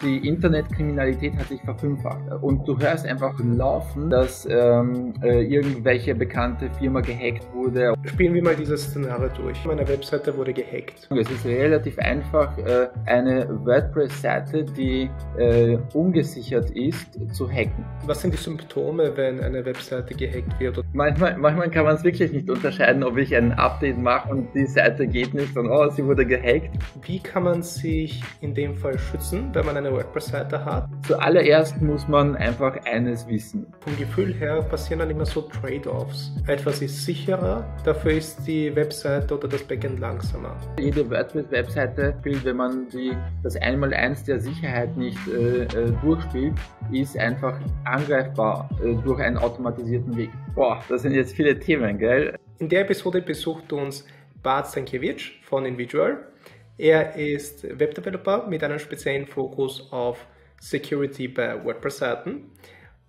Die Internetkriminalität hat sich verfünffacht und du hörst einfach laufen, dass ähm, äh, irgendwelche bekannte Firma gehackt wurde. Spielen wir mal dieses Szenario durch. Meine Webseite wurde gehackt. Es ist relativ einfach, äh, eine WordPress-Seite, die äh, ungesichert ist, zu hacken. Was sind die Symptome, wenn eine Webseite gehackt wird? Manchmal, manchmal kann man es wirklich nicht unterscheiden, ob ich ein Update mache und die Seite geht nicht und oh, sie wurde gehackt. Wie kann man sich in dem Fall schützen, wenn man eine WordPress-Seite hat? Zuallererst muss man einfach eines wissen. Vom Gefühl her passieren dann immer so Trade-offs. Etwas ist sicherer, dafür ist die Webseite oder das Backend langsamer. Jede WordPress-Webseite spielt, wenn man die, das Einmaleins der Sicherheit nicht äh, äh, durchspielt, ist einfach angreifbar äh, durch einen automatisierten Weg. Boah, das sind jetzt viele Themen, gell? In der Episode besucht uns Bart Stankiewicz von Individual. Er ist Webdeveloper mit einem speziellen Fokus auf Security bei WordPress-Seiten.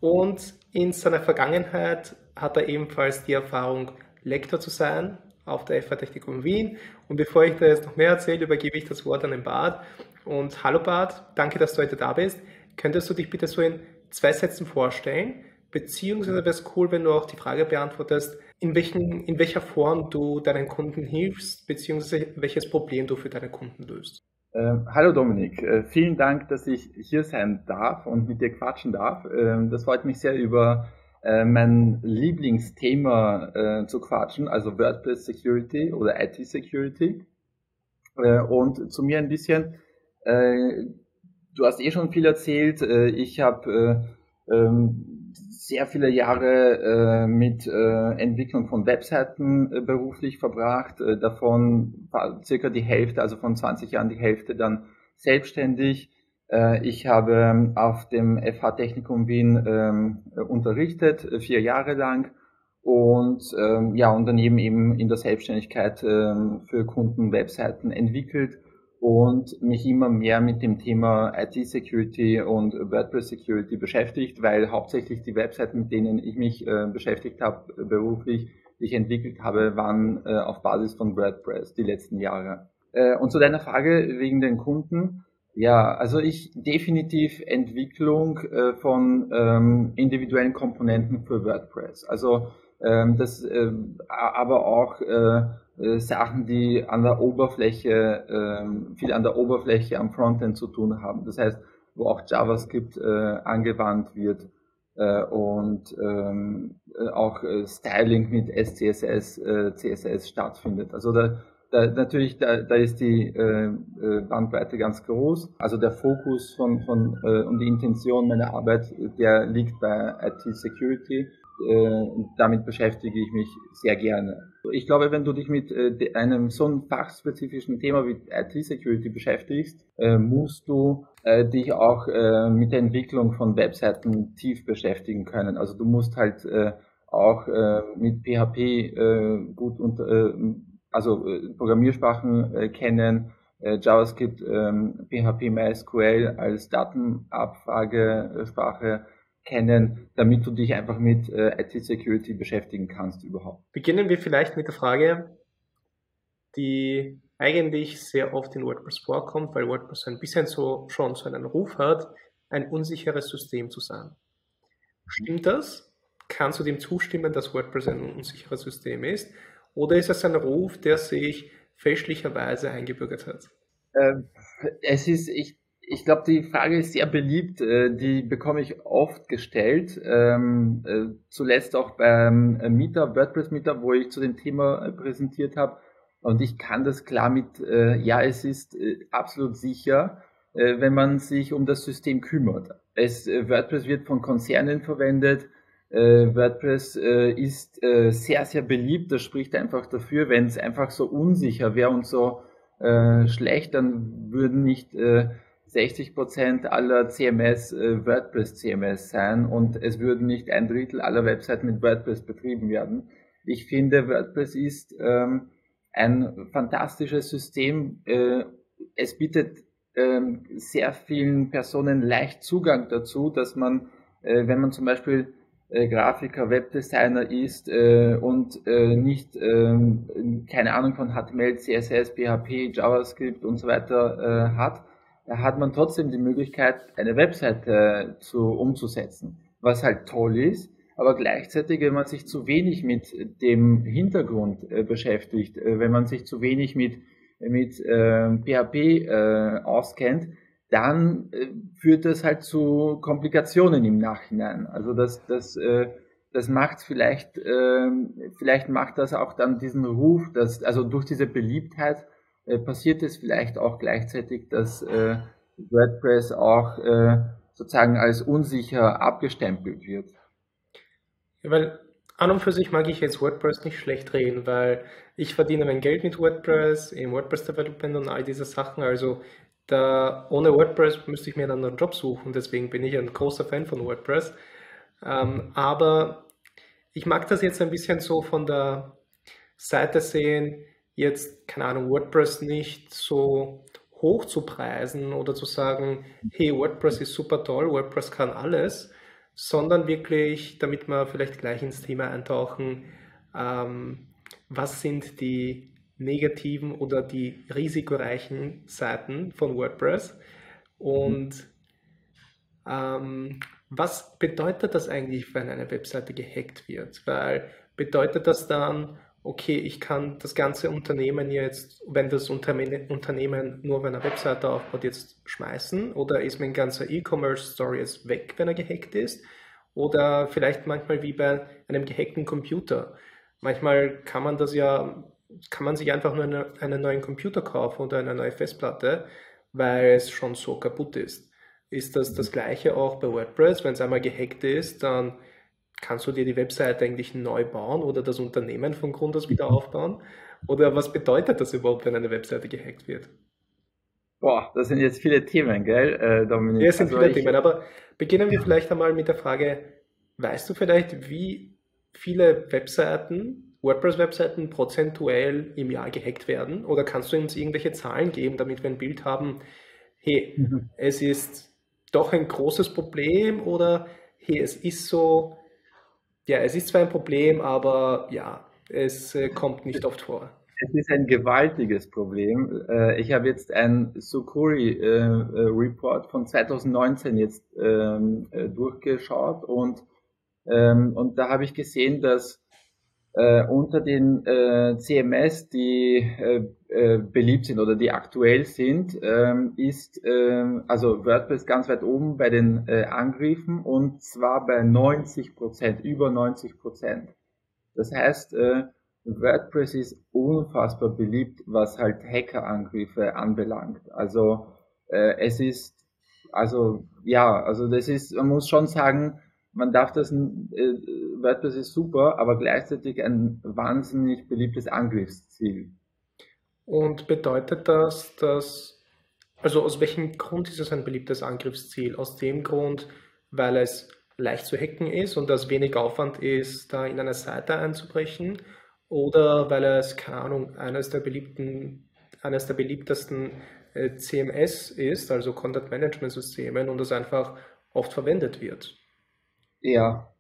Und in seiner Vergangenheit hat er ebenfalls die Erfahrung, Lektor zu sein auf der FH Technikum Wien. Und bevor ich da jetzt noch mehr erzähle, übergebe ich das Wort an den Bart. Und hallo Bart, danke, dass du heute da bist. Könntest du dich bitte so in zwei Sätzen vorstellen? Beziehungsweise wäre es cool, wenn du auch die Frage beantwortest, in, welchen, in welcher Form du deinen Kunden hilfst, beziehungsweise welches Problem du für deine Kunden löst. Ähm, hallo Dominik, äh, vielen Dank, dass ich hier sein darf und mit dir quatschen darf. Ähm, das freut mich sehr über äh, mein Lieblingsthema äh, zu quatschen, also WordPress Security oder IT Security. Äh, und zu mir ein bisschen, äh, du hast eh schon viel erzählt, äh, ich habe ähm, sehr viele Jahre äh, mit äh, Entwicklung von Webseiten äh, beruflich verbracht, äh, davon circa die Hälfte, also von 20 Jahren die Hälfte dann selbstständig. Äh, ich habe auf dem FH Technikum Wien ähm, unterrichtet, äh, vier Jahre lang. Und ähm, ja, und daneben eben in der Selbstständigkeit ähm, für Kunden Webseiten entwickelt und mich immer mehr mit dem Thema IT-Security und WordPress-Security beschäftigt, weil hauptsächlich die Webseiten, mit denen ich mich äh, beschäftigt habe, äh, beruflich, die ich entwickelt habe, waren äh, auf Basis von WordPress die letzten Jahre. Äh, und zu deiner Frage wegen den Kunden. Ja, also ich definitiv Entwicklung äh, von ähm, individuellen Komponenten für WordPress. Also ähm, das, äh, aber auch Sachen, die an der Oberfläche, äh, viel an der Oberfläche am Frontend zu tun haben. Das heißt, wo auch JavaScript äh, angewandt wird äh, und ähm, äh, auch äh, Styling mit SCSS, äh, CSS stattfindet. Also da, da natürlich, da, da ist die äh, äh, Bandbreite ganz groß. Also der Fokus von, von äh, und die Intention meiner Arbeit, der liegt bei IT Security äh, damit beschäftige ich mich sehr gerne. Ich glaube, wenn du dich mit äh, einem so einem fachspezifischen Thema wie IT-Security beschäftigst, äh, musst du dich auch mit der Entwicklung von Webseiten tief beschäftigen können. Also du musst halt auch mit PHP gut unter, also Programmiersprachen kennen, JavaScript, PHP, ähm, MySQL als Datenabfragesprache kennen, damit du dich einfach mit äh, IT-Security beschäftigen kannst überhaupt. Beginnen wir vielleicht mit der Frage, die eigentlich sehr oft in WordPress vorkommt, weil WordPress ein bisschen so schon so einen Ruf hat, ein unsicheres System zu sein. Stimmt das? Kannst du dem zustimmen, dass WordPress ein unsicheres System ist? Oder ist es ein Ruf, der sich fälschlicherweise eingebürgert hat? Ähm, es ist, ich ich glaube, die Frage ist sehr beliebt. Äh, die bekomme ich oft gestellt. Ähm, äh, zuletzt auch beim äh, Meetup, WordPress Meetup, wo ich zu dem Thema präsentiert habe. Und ich kann das klar mit, ja, es ist absolut sicher, wenn man sich um das System kümmert. Es, WordPress wird von Konzernen verwendet. WordPress ist sehr, sehr beliebt. Das spricht einfach dafür, wenn es einfach so unsicher wäre und so schlecht, dann würden nicht 60% aller CMS äh, WordPress CMS sein und es würden nicht ein Drittel aller Webseiten mit WordPress betrieben werden. Ich finde, WordPress ist ähm, ein fantastisches System. Äh, es bietet ähm, sehr vielen Personen leicht Zugang dazu, dass man, äh, wenn man zum Beispiel äh, Grafiker, Webdesigner ist äh, und äh, nicht ähm, keine Ahnung von HTML, CSS, PHP, JavaScript und so weiter äh, hat, hat man trotzdem die Möglichkeit, eine Webseite zu, umzusetzen. Was halt toll ist, aber gleichzeitig, wenn man sich zu wenig mit dem Hintergrund äh, beschäftigt, äh, wenn man sich zu wenig mit, mit äh, PHP äh, auskennt, dann äh, führt das halt zu Komplikationen im Nachhinein. Also das, das, äh, das macht vielleicht, äh, vielleicht macht das auch dann diesen Ruf, dass, also durch diese Beliebtheit äh, passiert es vielleicht auch gleichzeitig, dass äh, WordPress auch äh, sozusagen als unsicher abgestempelt wird. Ja, weil an und für sich mag ich jetzt WordPress nicht schlecht reden, weil ich verdiene mein Geld mit WordPress, im WordPress Development und all diese Sachen. Also da, ohne WordPress müsste ich mir dann einen Job suchen, deswegen bin ich ein großer Fan von WordPress. Ähm, aber ich mag das jetzt ein bisschen so von der Seite sehen, jetzt, keine Ahnung, WordPress nicht so hoch zu preisen oder zu sagen, hey, WordPress ist super toll, WordPress kann alles, sondern wirklich, damit wir vielleicht gleich ins Thema eintauchen, ähm, was sind die negativen oder die risikoreichen Seiten von WordPress. Und ähm, was bedeutet das eigentlich, wenn eine Webseite gehackt wird? Weil bedeutet das dann, okay, ich kann das ganze Unternehmen jetzt, wenn das Unternehmen nur auf einer Webseite aufbaut, jetzt schmeißen? Oder ist mein ganzer E-Commerce-Story jetzt weg, wenn er gehackt ist? Oder vielleicht manchmal wie bei einem gehackten Computer. Manchmal kann man das ja kann man sich einfach nur eine, einen neuen Computer kaufen oder eine neue Festplatte, weil es schon so kaputt ist. Ist das das gleiche auch bei WordPress? Wenn es einmal gehackt ist, dann kannst du dir die Webseite eigentlich neu bauen oder das Unternehmen von Grund aus wieder aufbauen? Oder was bedeutet das überhaupt, wenn eine Webseite gehackt wird? Boah, das sind jetzt viele Themen, gell, äh, Dominik? Ja, es sind also viele Themen, aber beginnen wir vielleicht einmal mit der Frage, weißt du vielleicht, wie viele Webseiten WordPress-Webseiten prozentuell im Jahr gehackt werden? Oder kannst du uns irgendwelche Zahlen geben, damit wir ein Bild haben, hey, mhm. es ist doch ein großes Problem oder hey, es ist so, ja, es ist zwar ein Problem, aber ja, es äh, kommt nicht oft vor. Es ist ein gewaltiges Problem. Äh, ich habe jetzt ein Sukuri-Report äh, von 2019 jetzt ähm, durchgeschaut und, ähm, und da habe ich gesehen, dass äh, unter den äh, CMS, die äh, äh, beliebt sind oder die aktuell sind, ähm, ist äh, also WordPress ganz weit oben bei den äh, Angriffen und zwar bei 90 Prozent, über 90 Prozent. Das heißt, äh, WordPress ist unfassbar beliebt, was halt Hackerangriffe anbelangt. Also es ist, also ja, also das ist, man muss schon sagen, man darf das, äh, WordPress ist super, aber gleichzeitig ein wahnsinnig beliebtes Angriffsziel. Und bedeutet das, dass, also aus welchem Grund ist es ein beliebtes Angriffsziel? Aus dem Grund, weil es leicht zu hacken ist und das wenig Aufwand ist, da in eine Seite einzubrechen? Oder weil es, keine Ahnung, eines der beliebten, eines der beliebtesten äh, CMS ist, also Content Management Systemen und das einfach oft verwendet wird? Ja.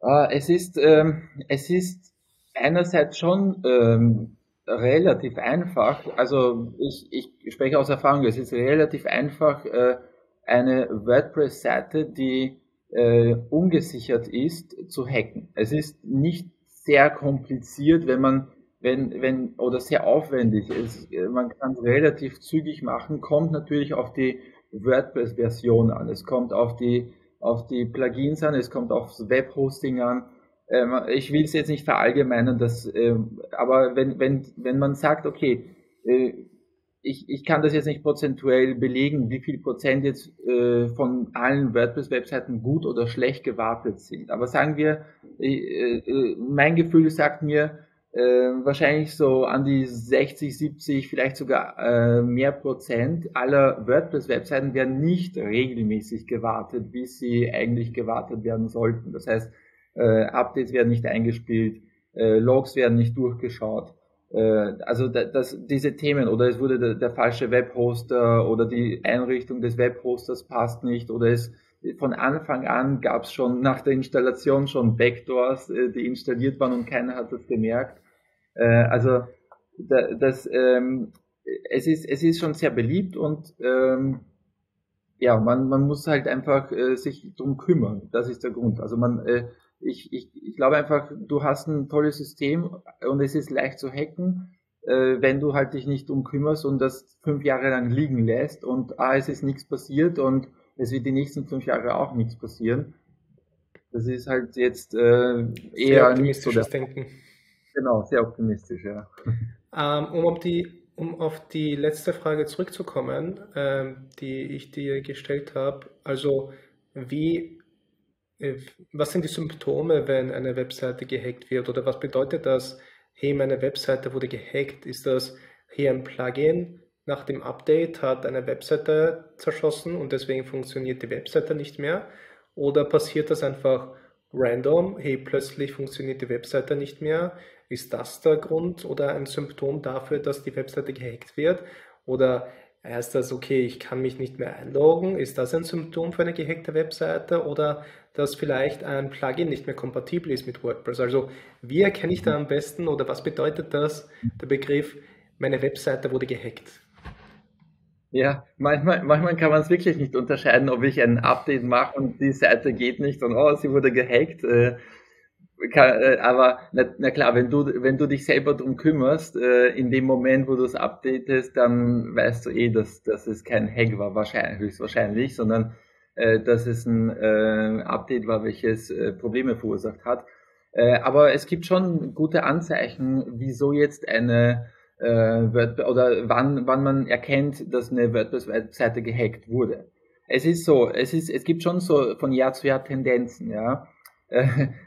Äh, es ist, ähm, es ist einerseits schon ähm, relativ einfach, also ich, ich spreche aus Erfahrung, es ist relativ einfach, äh, eine WordPress-Seite, die äh, ungesichert ist, zu hacken. Es ist nicht sehr kompliziert, wenn man, wenn, wenn, oder sehr aufwendig. Es, man kann es relativ zügig machen, kommt natürlich auf die WordPress-Version an. Es kommt auf die auf die Plugins an, es kommt aufs Webhosting an. Ähm, ich will es jetzt nicht verallgemeinern, dass, äh, aber wenn, wenn, wenn man sagt, okay, äh, ich, ich kann das jetzt nicht prozentuell belegen, wie viel Prozent jetzt äh, von allen WordPress-Webseiten gut oder schlecht gewartet sind. Aber sagen wir, äh, äh, mein Gefühl sagt mir, äh, wahrscheinlich so an die 60, 70, vielleicht sogar äh, mehr Prozent aller WordPress-Webseiten werden nicht regelmäßig gewartet, wie sie eigentlich gewartet werden sollten. Das heißt, äh, Updates werden nicht eingespielt, äh, Logs werden nicht durchgeschaut. Äh, also das, diese Themen oder es wurde der, der falsche Webhoster oder die Einrichtung des Webhosters passt nicht oder es von Anfang an gab es schon nach der Installation schon Backdoors, äh, die installiert waren und keiner hat das gemerkt. Äh, also das, ähm, es ist, es ist schon sehr beliebt und ähm, ja, man, man muss halt einfach äh, sich drum kümmern. Das ist der Grund. Also man, äh, ich, ich, ich glaube einfach, du hast ein tolles System und es ist leicht zu hacken, äh, wenn du halt dich nicht drum kümmerst und das fünf Jahre lang liegen lässt und ah, es ist nichts passiert und es wird die nächsten fünf Jahre auch nichts passieren. Das ist halt jetzt äh, eher nicht so das Denken. Genau, sehr optimistisch, ja. Ähm, um, auf die, um auf die letzte Frage zurückzukommen, ähm, die ich dir gestellt habe, also wie, äh, was sind die Symptome, wenn eine Webseite gehackt wird oder was bedeutet das, hey, meine Webseite wurde gehackt? Ist das hier ein Plugin? Nach dem Update hat eine Webseite zerschossen und deswegen funktioniert die Webseite nicht mehr? Oder passiert das einfach random, hey, plötzlich funktioniert die Webseite nicht mehr? Ist das der Grund oder ein Symptom dafür, dass die Webseite gehackt wird? Oder heißt das, okay, ich kann mich nicht mehr einloggen? Ist das ein Symptom für eine gehackte Webseite? Oder dass vielleicht ein Plugin nicht mehr kompatibel ist mit WordPress? Also wie erkenne ich da am besten oder was bedeutet das, der Begriff, meine Webseite wurde gehackt? Ja, manchmal, manchmal kann man es wirklich nicht unterscheiden, ob ich ein Update mache und die Seite geht nicht und oh, sie wurde gehackt. Äh, äh, aber na, na, klar, wenn du, wenn du dich selber drum kümmerst, äh, in dem Moment, wo du es updatest, dann weißt du eh, dass, dass es kein Hack war, wahrscheinlich, höchstwahrscheinlich, sondern äh, dass es ein äh, Update war, welches äh, Probleme verursacht hat. Äh, aber es gibt schon gute Anzeichen, wieso jetzt eine äh, WordPress oder wann, wann man erkennt, dass eine WordPress-Seite gehackt wurde. Es ist so, es ist, es gibt schon so von Jahr zu Jahr Tendenzen, ja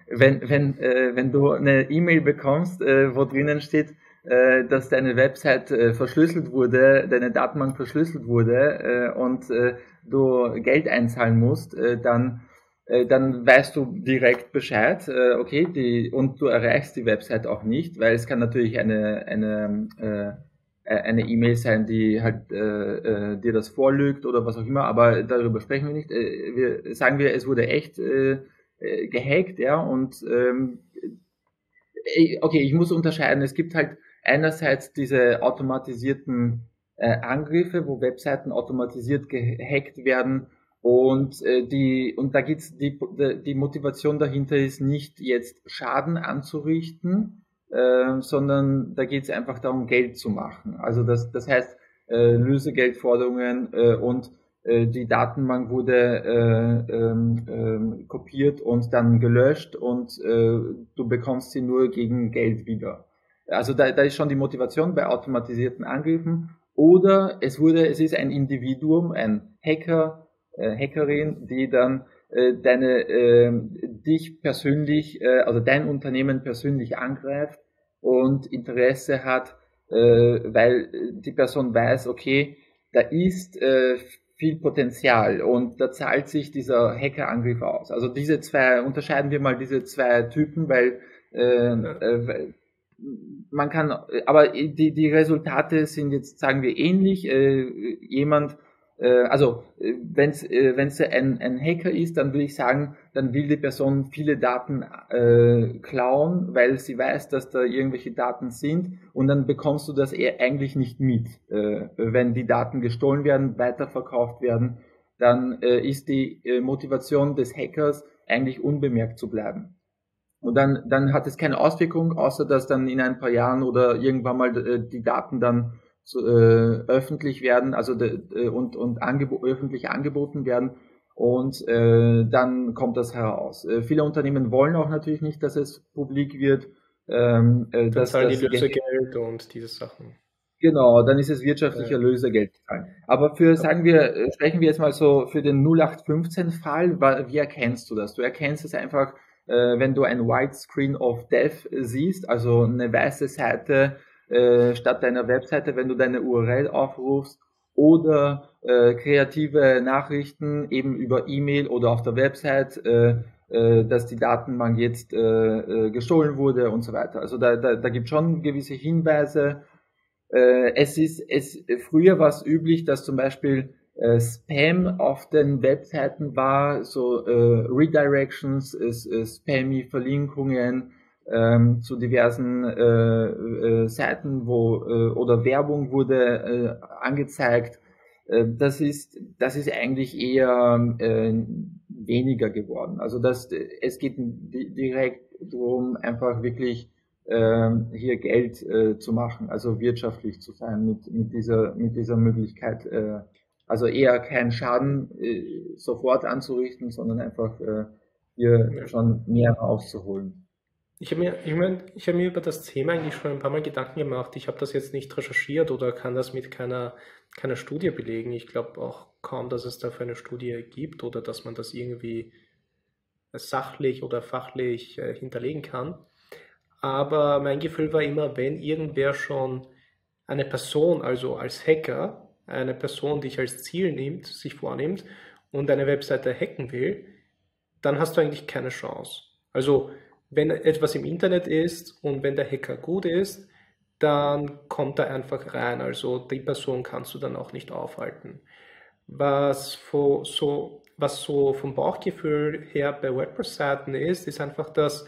wenn, wenn, äh, wenn du eine E-Mail bekommst, äh, wo drinnen steht, äh, dass deine Website äh, verschlüsselt wurde, deine Datenbank verschlüsselt wurde äh, und äh, du Geld einzahlen musst, äh, dann äh, dann weißt du direkt Bescheid, äh, okay, die, und du erreichst die Website auch nicht, weil es kann natürlich eine, eine, äh, eine E-Mail sein, die halt äh, äh, dir das vorlügt oder was auch immer, aber darüber sprechen wir nicht. Äh, wir sagen wir, es wurde echt äh, äh, gehackt, ja, und ähm, äh, okay, ich muss unterscheiden, es gibt halt einerseits diese automatisierten äh, Angriffe, wo Webseiten automatisiert gehackt werden und äh, die und da geht's die die Motivation dahinter ist nicht jetzt Schaden anzurichten, äh, sondern da geht es einfach darum Geld zu machen. Also das das heißt äh, Lösegeldforderungen äh, und die Datenbank wurde äh, ähm, äh, kopiert und dann gelöscht und äh, du bekommst sie nur gegen Geld wieder. Also da, da ist schon die Motivation bei automatisierten Angriffen. Oder es wurde, es ist ein Individuum, ein Hacker, äh, Hackerin, die dann äh, deine, äh, dich persönlich, äh, also dein Unternehmen persönlich angreift und Interesse hat, äh, weil die Person weiß, okay, da ist äh, viel Potenzial und da zahlt sich dieser Hackerangriff aus. Also diese zwei, unterscheiden wir mal diese zwei Typen, weil äh, äh, man kann, aber die, die Resultate sind jetzt, sagen wir, ähnlich. Äh, jemand also wenn es äh, wenn's ein, ein Hacker ist, dann würde ich sagen, dann will die Person viele Daten äh, klauen, weil sie weiß, dass da irgendwelche Daten sind und dann bekommst du das eher eigentlich nicht mit. Äh, wenn die Daten gestohlen werden, weiterverkauft werden, dann äh, ist die äh, Motivation des Hackers eigentlich unbemerkt zu bleiben. Und dann, dann hat es keine Auswirkung, außer dass dann in ein paar Jahren oder irgendwann mal äh, die Daten dann so, äh, öffentlich werden, also de, und, und angebo öffentlich angeboten werden und äh, dann kommt das heraus. Äh, viele Unternehmen wollen auch natürlich nicht, dass es publik wird. Ähm, äh, dass, zahlen dass die Lösegeld und diese Sachen. Genau, dann ist es wirtschaftlicher. Lösegeld. Aber für, sagen wir, äh, sprechen wir jetzt mal so für den 0815-Fall, wie erkennst du das? Du erkennst es einfach, äh, wenn du ein Widescreen of Death siehst, also eine weiße Seite, äh, statt deiner Webseite, wenn du deine URL aufrufst oder äh, kreative Nachrichten eben über E-Mail oder auf der Website, äh, äh, dass die Datenbank jetzt äh, äh, gestohlen wurde und so weiter. Also da, da, da gibt schon gewisse Hinweise. Äh, es ist, es, früher war es üblich, dass zum Beispiel äh, Spam auf den Webseiten war, so äh, Redirections, äh, Spammy Verlinkungen, ähm, zu diversen äh, äh, Seiten, wo äh, oder Werbung wurde äh, angezeigt. Äh, das ist das ist eigentlich eher äh, weniger geworden. Also das es geht direkt darum, einfach wirklich äh, hier Geld äh, zu machen, also wirtschaftlich zu sein mit mit dieser mit dieser Möglichkeit. Äh, also eher keinen Schaden äh, sofort anzurichten, sondern einfach äh, hier schon mehr auszuholen. Ich habe mir, ich mein, ich hab mir über das Thema eigentlich schon ein paar Mal Gedanken gemacht. Ich habe das jetzt nicht recherchiert oder kann das mit keiner, keiner Studie belegen. Ich glaube auch kaum, dass es dafür eine Studie gibt oder dass man das irgendwie sachlich oder fachlich äh, hinterlegen kann. Aber mein Gefühl war immer, wenn irgendwer schon eine Person, also als Hacker, eine Person dich als Ziel nimmt, sich vornimmt und eine Webseite hacken will, dann hast du eigentlich keine Chance. Also wenn etwas im Internet ist und wenn der Hacker gut ist, dann kommt er einfach rein. Also die Person kannst du dann auch nicht aufhalten. Was so, was so vom Bauchgefühl her bei WordPress-Seiten ist, ist einfach, dass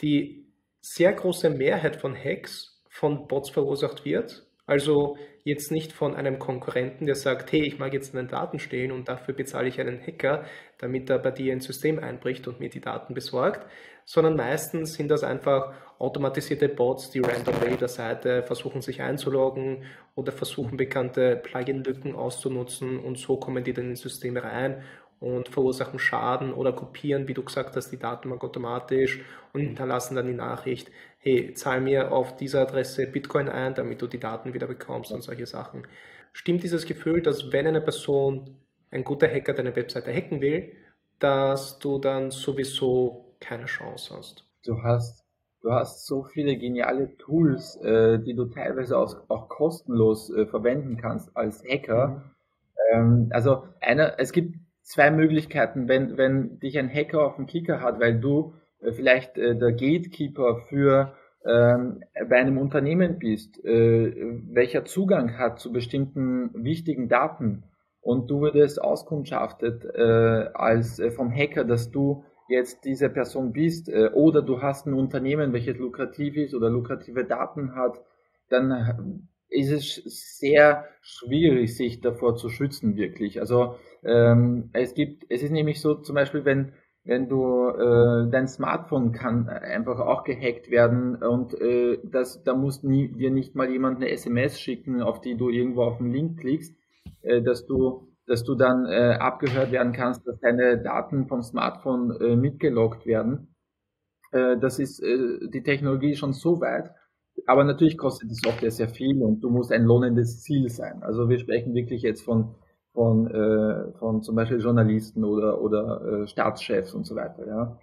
die sehr große Mehrheit von Hacks von Bots verursacht wird. Also jetzt nicht von einem Konkurrenten, der sagt, hey, ich mag jetzt einen Daten stehlen und dafür bezahle ich einen Hacker, damit er bei dir ins System einbricht und mir die Daten besorgt, sondern meistens sind das einfach automatisierte Bots, die randomly der Seite versuchen sich einzuloggen oder versuchen bekannte Plugin-Lücken auszunutzen und so kommen die dann ins System rein und verursachen Schaden oder kopieren, wie du gesagt hast, die Datenbank automatisch und hinterlassen dann die Nachricht, hey, zahl mir auf dieser Adresse Bitcoin ein, damit du die Daten wieder bekommst und solche Sachen. Stimmt dieses Gefühl, dass wenn eine Person, ein guter Hacker deine Webseite hacken will, dass du dann sowieso keine Chance hast? Du hast, du hast so viele geniale Tools, äh, die du teilweise auch, auch kostenlos äh, verwenden kannst als Hacker. Mhm. Ähm, also einer, es gibt zwei Möglichkeiten, wenn, wenn dich ein Hacker auf dem Kicker hat, weil du äh, vielleicht äh, der Gatekeeper für ähm, bei einem Unternehmen bist, äh, welcher Zugang hat zu bestimmten wichtigen Daten und du wurdest auskundschaftet äh, als äh, vom Hacker, dass du jetzt diese Person bist äh, oder du hast ein Unternehmen, welches lukrativ ist oder lukrative Daten hat, dann ist es sehr schwierig, sich davor zu schützen, wirklich. Also ähm, es gibt, es ist nämlich so, zum Beispiel, wenn wenn du äh, dein Smartphone kann einfach auch gehackt werden und äh, das, da muss nie, dir nicht mal jemand eine SMS schicken, auf die du irgendwo auf den Link klickst, äh, dass du dass du dann äh, abgehört werden kannst, dass deine Daten vom Smartphone äh, mitgeloggt werden. Äh, das ist äh, die Technologie schon so weit, aber natürlich kostet die Software sehr viel und du musst ein lohnendes Ziel sein. Also wir sprechen wirklich jetzt von von, äh, von zum Beispiel Journalisten oder, oder äh, Staatschefs und so weiter. Ja.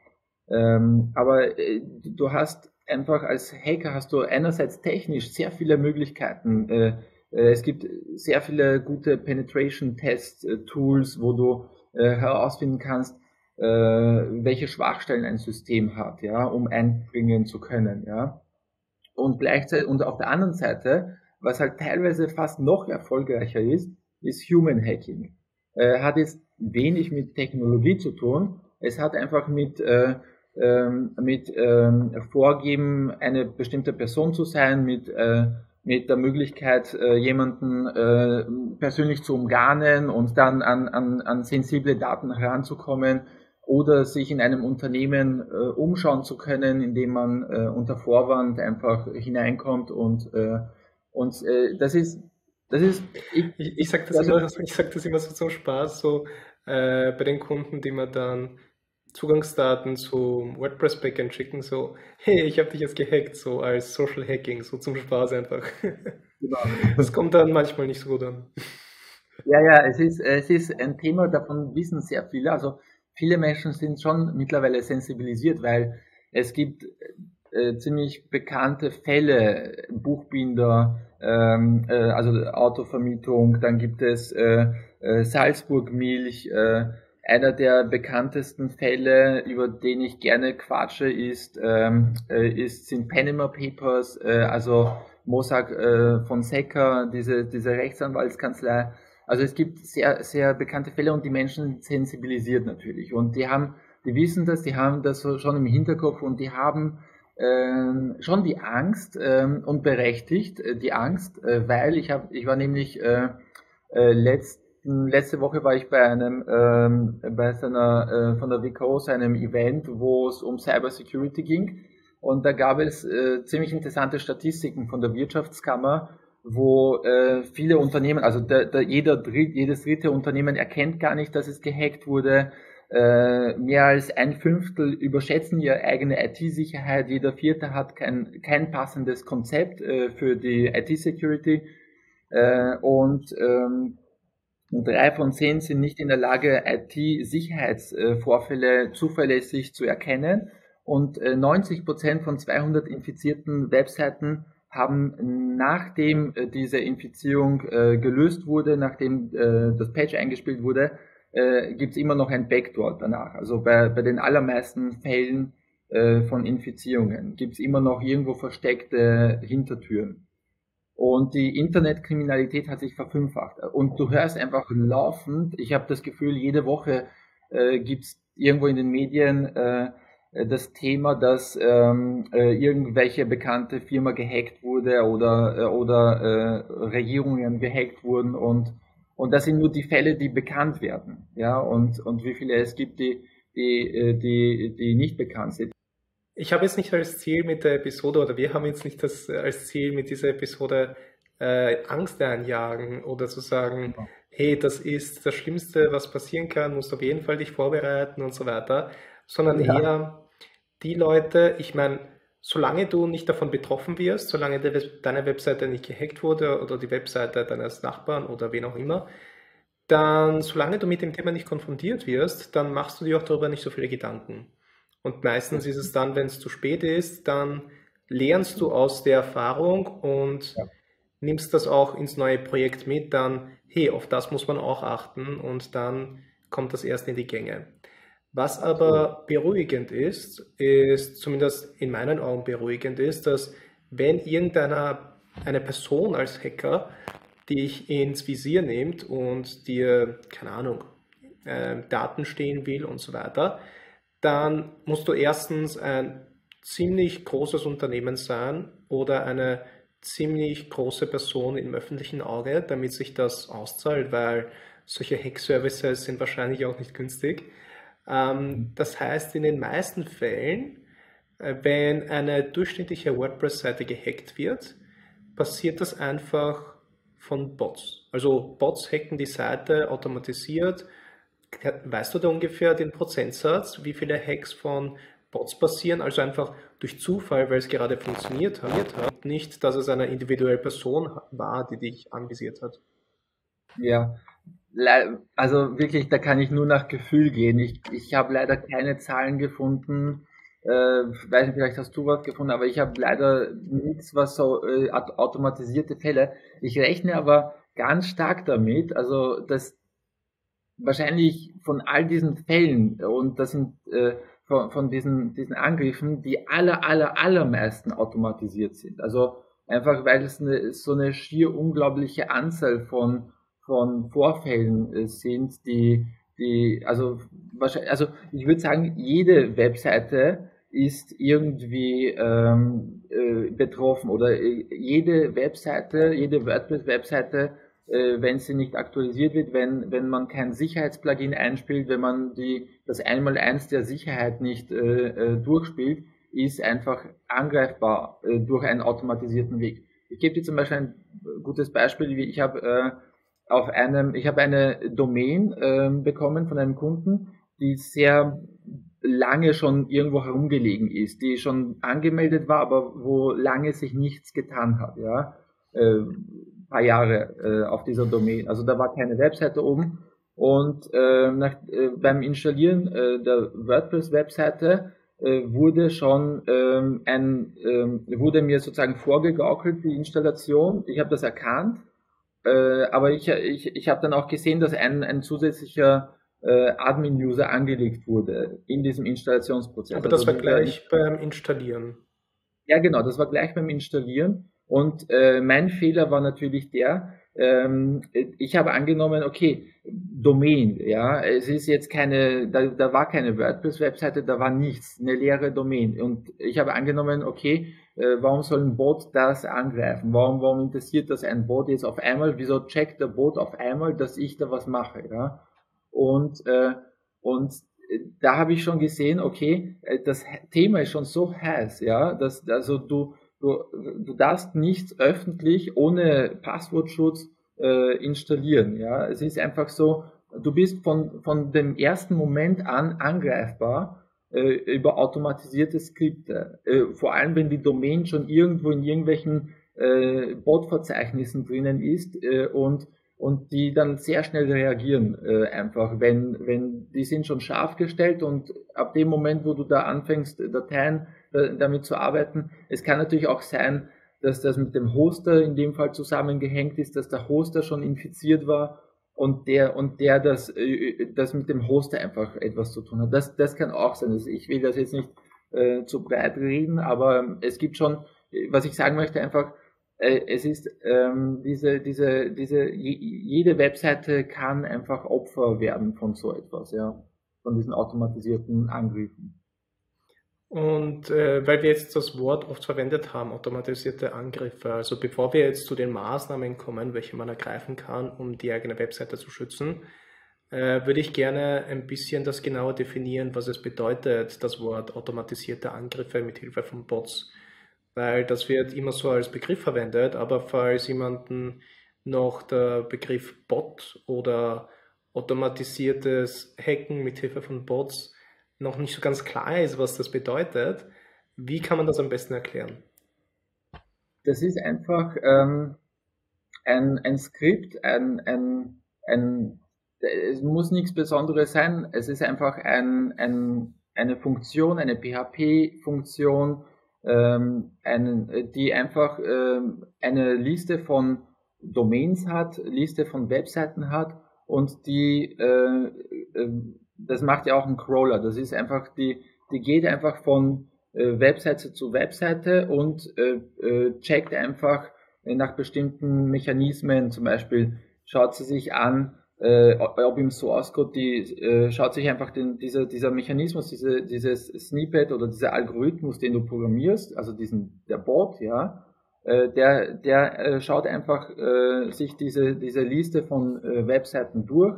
Ähm, aber äh, du hast einfach als Hacker hast du einerseits technisch sehr viele Möglichkeiten. Äh, äh, es gibt sehr viele gute Penetration-Test-Tools, wo du äh, herausfinden kannst, äh, welche Schwachstellen ein System hat, ja, um einbringen zu können, ja. Und gleichzeitig, und auf der anderen Seite, was halt teilweise fast noch erfolgreicher ist, ist Human Hacking. Äh, hat jetzt wenig mit Technologie zu tun. Es hat einfach mit, äh, ähm, mit ähm, Vorgeben, eine bestimmte Person zu sein, mit, äh, mit der Möglichkeit, äh, jemanden äh, persönlich zu umgarnen und dann an, an, an sensible Daten heranzukommen oder sich in einem Unternehmen äh, umschauen zu können, indem man äh, unter Vorwand einfach hineinkommt und, äh, und äh, das ist das ist, ich, ich, ich sage das, also, immer, ich sag das immer so zum Spaß, so äh, bei den Kunden, die mir dann Zugangsdaten zum WordPress-Backend schicken, so, hey, ich habe dich jetzt gehackt, so als Social Hacking, so zum Spaß einfach. Genau. Das kommt dann manchmal nicht so gut an. Ja, ja, es ist, es ist ein Thema, davon wissen sehr viele. Also viele Menschen sind schon mittlerweile sensibilisiert, weil es gibt äh, ziemlich bekannte Fälle, Buchbinder, ähm, äh, also Autovermietung, dann gibt es äh, äh, Salzburg Milch, äh, einer der bekanntesten Fälle, über den ich gerne quatsche, ist, ähm, äh, ist sind Panama Papers, äh, also Mossack äh, Fonseca, diese, diese Rechtsanwaltskanzlei. Also es gibt sehr, sehr bekannte Fälle und die Menschen sensibilisiert natürlich. Und die haben die wissen das, die haben das schon im Hinterkopf und die haben äh, schon die Angst ähm, und berechtigt äh, die Angst, äh, weil ich habe, ich war nämlich äh, äh, letzten, letzte Woche war ich bei einem ähm, bei seiner äh, von der WKO einem Event, wo es um Cybersecurity ging und da gab es äh, ziemlich interessante Statistiken von der Wirtschaftskammer, wo äh, viele Unternehmen, also der, der, jeder Dritt, jedes dritte Unternehmen erkennt gar nicht, dass es gehackt wurde. Äh, mehr als ein Fünftel überschätzen ihre eigene IT-Sicherheit. Jeder vierte hat kein, kein passendes Konzept äh, für die IT-Security. Äh, und ähm, drei von zehn sind nicht in der Lage, IT-Sicherheitsvorfälle zuverlässig zu erkennen und 90 äh, Prozent von 200 infizierten Webseiten haben nachdem äh, diese Infizierung äh, gelöst wurde, nachdem das Patch eingespielt wurde, gibt es immer noch ein Backdoor danach. Also bei, bei den allermeisten Fällen von Infizierungen gibt es immer noch irgendwo versteckte Hintertüren. Und die Internetkriminalität hat sich verfünffacht. Und du hörst einfach laufend, ich habe das Gefühl, jede Woche äh, gibt es irgendwo in den Medien äh, äh, das Thema, dass ähm, äh, irgendwelche bekannte Firma gehackt wurde oder, äh, oder äh, Regierungen gehackt wurden und, und das sind nur die Fälle, die bekannt werden. Ja, und, und wie viele es gibt, die, die, äh, die, die nicht bekannt sind. Ich habe jetzt nicht als Ziel mit der Episode oder wir haben jetzt nicht das als Ziel mit dieser Episode äh, Angst einjagen oder zu sagen, ja. hey, das ist das Schlimmste, was passieren kann, musst auf jeden Fall dich vorbereiten und so weiter, sondern ja. eher die Leute, ich meine, solange du nicht davon betroffen wirst, solange deine Webseite nicht gehackt wurde oder die Webseite deines Nachbarn oder wen auch immer, dann, solange du mit dem Thema nicht konfrontiert wirst, dann machst du dir auch darüber nicht so viele Gedanken. Und meistens ist es dann, wenn es zu spät ist, dann lernst du aus der Erfahrung und ja. nimmst das auch ins neue Projekt mit, dann, hey, auf das muss man auch achten und dann kommt das erst in die Gänge. Was aber beruhigend ist, ist zumindest in meinen Augen beruhigend ist, dass wenn irgendeine eine Person als Hacker dich ins Visier nimmt und dir, keine Ahnung, äh, Daten stehen will und so weiter, dann musst du erstens ein ziemlich großes Unternehmen sein oder eine ziemlich große Person im öffentlichen Auge, damit sich das auszahlt, weil solche Hack-Services sind wahrscheinlich auch nicht günstig. Ähm, das heißt, in den meisten Fällen, äh, wenn eine durchschnittliche WordPress-Seite gehackt wird, passiert das einfach von Bots. Also Bots hacken die Seite automatisiert. Weißt du da ungefähr den Prozentsatz, wie viele Hacks von Bots passieren? Also einfach durch Zufall, weil es gerade funktioniert hat, nicht, dass es eine individuelle Person war, die dich anvisiert hat. Ja, also wirklich, da kann ich nur nach Gefühl gehen. Ich, ich habe leider keine Zahlen gefunden. Äh, weiß nicht, vielleicht hast du was gefunden, aber ich habe leider nichts, was so äh, automatisierte Fälle. Ich rechne aber ganz stark damit, also dass wahrscheinlich von all diesen Fällen und das sind äh, von, von diesen, diesen Angriffen die aller, aller, allermeisten automatisiert sind. Also einfach, weil es eine, so eine schier unglaubliche Anzahl von von Vorfällen äh, sind, die, die, also wahrscheinlich, also ich würde sagen, jede Webseite ist irgendwie ähm, äh, betroffen oder äh, jede Webseite, jede WordPress-Webseite, äh, wenn sie nicht aktualisiert wird, wenn, wenn man kein Sicherheitsplugin einspielt, wenn man die, das Einmaleins der Sicherheit nicht äh, äh, durchspielt, ist einfach angreifbar durch einen automatisierten Weg. Ich gebe dir zum Beispiel ein gutes Beispiel, wie ich habe auf einem, ich habe eine Domain ähm, bekommen von einem Kunden, die sehr lange schon irgendwo herumgelegen ist, die schon angemeldet war, aber wo lange sich nichts getan hat, ja, äh, paar Jahre äh, auf dieser Domain. Also da war keine Webseite oben und äh, nach, äh, beim Installieren äh, der WordPress-Webseite äh, wurde schon ähm, ein, äh, wurde mir sozusagen vorgegaukelt die Installation. Ich habe das erkannt äh, aber ich, ich, ich habe dann auch gesehen, dass ein, ein zusätzlicher äh, Admin-User angelegt wurde in diesem Installationsprozess. Aber das also, war gleich beim Installieren. Ja, genau, das war gleich beim Installieren. Und äh, mein Fehler war natürlich der, ähm, ich habe angenommen, okay, Domain, ja, es ist jetzt keine, da, da war keine WordPress-Webseite, da war nichts, eine leere Domain. Und ich habe angenommen, okay, äh, warum soll ein Bot das angreifen? Warum, warum interessiert das ein Bot jetzt auf einmal? Wieso checkt der Bot auf einmal, dass ich da was mache, ja? Und, äh, und da habe ich schon gesehen, okay, äh, das Thema ist schon so heiß, ja, dass, also du, du, du darfst nichts öffentlich ohne Passwortschutz äh, installieren. Ja, es ist einfach so, du bist von, von dem ersten Moment an angreifbar äh, über automatisierte Skripte. Äh, vor allem, wenn die Domain schon irgendwo in irgendwelchen äh, Bot-Verzeichnissen drinnen ist äh, und und die dann sehr schnell reagieren äh, einfach, wenn, wenn die sind schon scharf gestellt und ab dem Moment, wo du da anfängst, Dateien äh, damit zu arbeiten, es kann natürlich auch sein, dass das mit dem Hoster in dem Fall zusammengehängt ist, dass der Hoster schon infiziert war und der und der das, äh, das mit dem Hoster einfach etwas zu tun hat. Das, das kann auch sein. Also ich will das jetzt nicht äh, zu breit reden, aber es gibt schon, was ich sagen möchte, einfach, äh, es ist ähm, diese, diese, diese, jede Webseite kann einfach Opfer werden von so etwas, ja, von diesen automatisierten Angriffen. Und äh, weil wir jetzt das Wort oft verwendet haben, automatisierte Angriffe, also bevor wir jetzt zu den Maßnahmen kommen, welche man ergreifen kann, um die eigene Webseite zu schützen, äh, würde ich gerne ein bisschen das genauer definieren, was es bedeutet, das Wort automatisierte Angriffe mit Hilfe von Bots weil das wird immer so als Begriff verwendet, aber falls jemanden noch der Begriff Bot oder automatisiertes Hacken mit Hilfe von Bots noch nicht so ganz klar ist, was das bedeutet, wie kann man das am besten erklären? Das ist einfach ähm, ein, ein Skript, ein, ein, ein, es muss nichts Besonderes sein, es ist einfach ein, ein, eine Funktion, eine PHP-Funktion, ähm, einen, die einfach ähm, eine Liste von Domains hat, Liste von Webseiten hat und die, äh, äh, das macht ja auch ein Crawler. Das ist einfach die, die geht einfach von äh, Webseite zu Webseite und äh, äh, checkt einfach nach bestimmten Mechanismen. Zum Beispiel schaut sie sich an, äh, ob im Source Code, die äh, schaut sich einfach den, dieser, dieser Mechanismus, diese, dieses Snippet oder dieser Algorithmus, den du programmierst, also diesen, der Bot, ja, äh, der, der äh, schaut einfach äh, sich diese, diese Liste von äh, Webseiten durch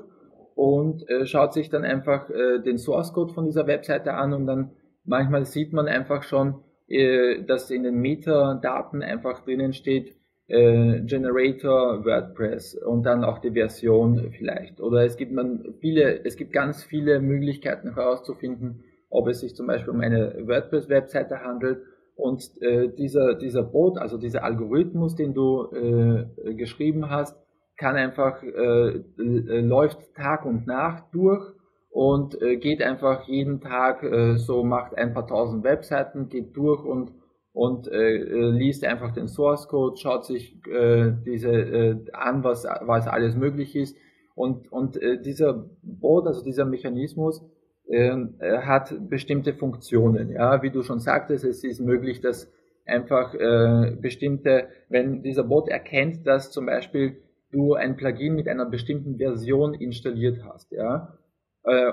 und äh, schaut sich dann einfach äh, den Source Code von dieser Webseite an und dann manchmal sieht man einfach schon, äh, dass in den Metadaten einfach drinnen steht, äh, Generator WordPress und dann auch die Version vielleicht. Oder es gibt man viele, es gibt ganz viele Möglichkeiten herauszufinden, ob es sich zum Beispiel um eine WordPress-Webseite handelt und äh, dieser, dieser Bot, also dieser Algorithmus, den du äh, geschrieben hast, kann einfach, äh, läuft Tag und Nacht durch und äh, geht einfach jeden Tag äh, so, macht ein paar tausend Webseiten, geht durch und und äh, äh, liest einfach den Source Code, schaut sich äh, diese äh, an, was, was alles möglich ist. Und, und äh, dieser Bot, also dieser Mechanismus, ähm, äh, hat bestimmte Funktionen. Ja, wie du schon sagtest, es ist möglich, dass einfach äh, bestimmte, wenn dieser Bot erkennt, dass zum Beispiel du ein Plugin mit einer bestimmten Version installiert hast, ja,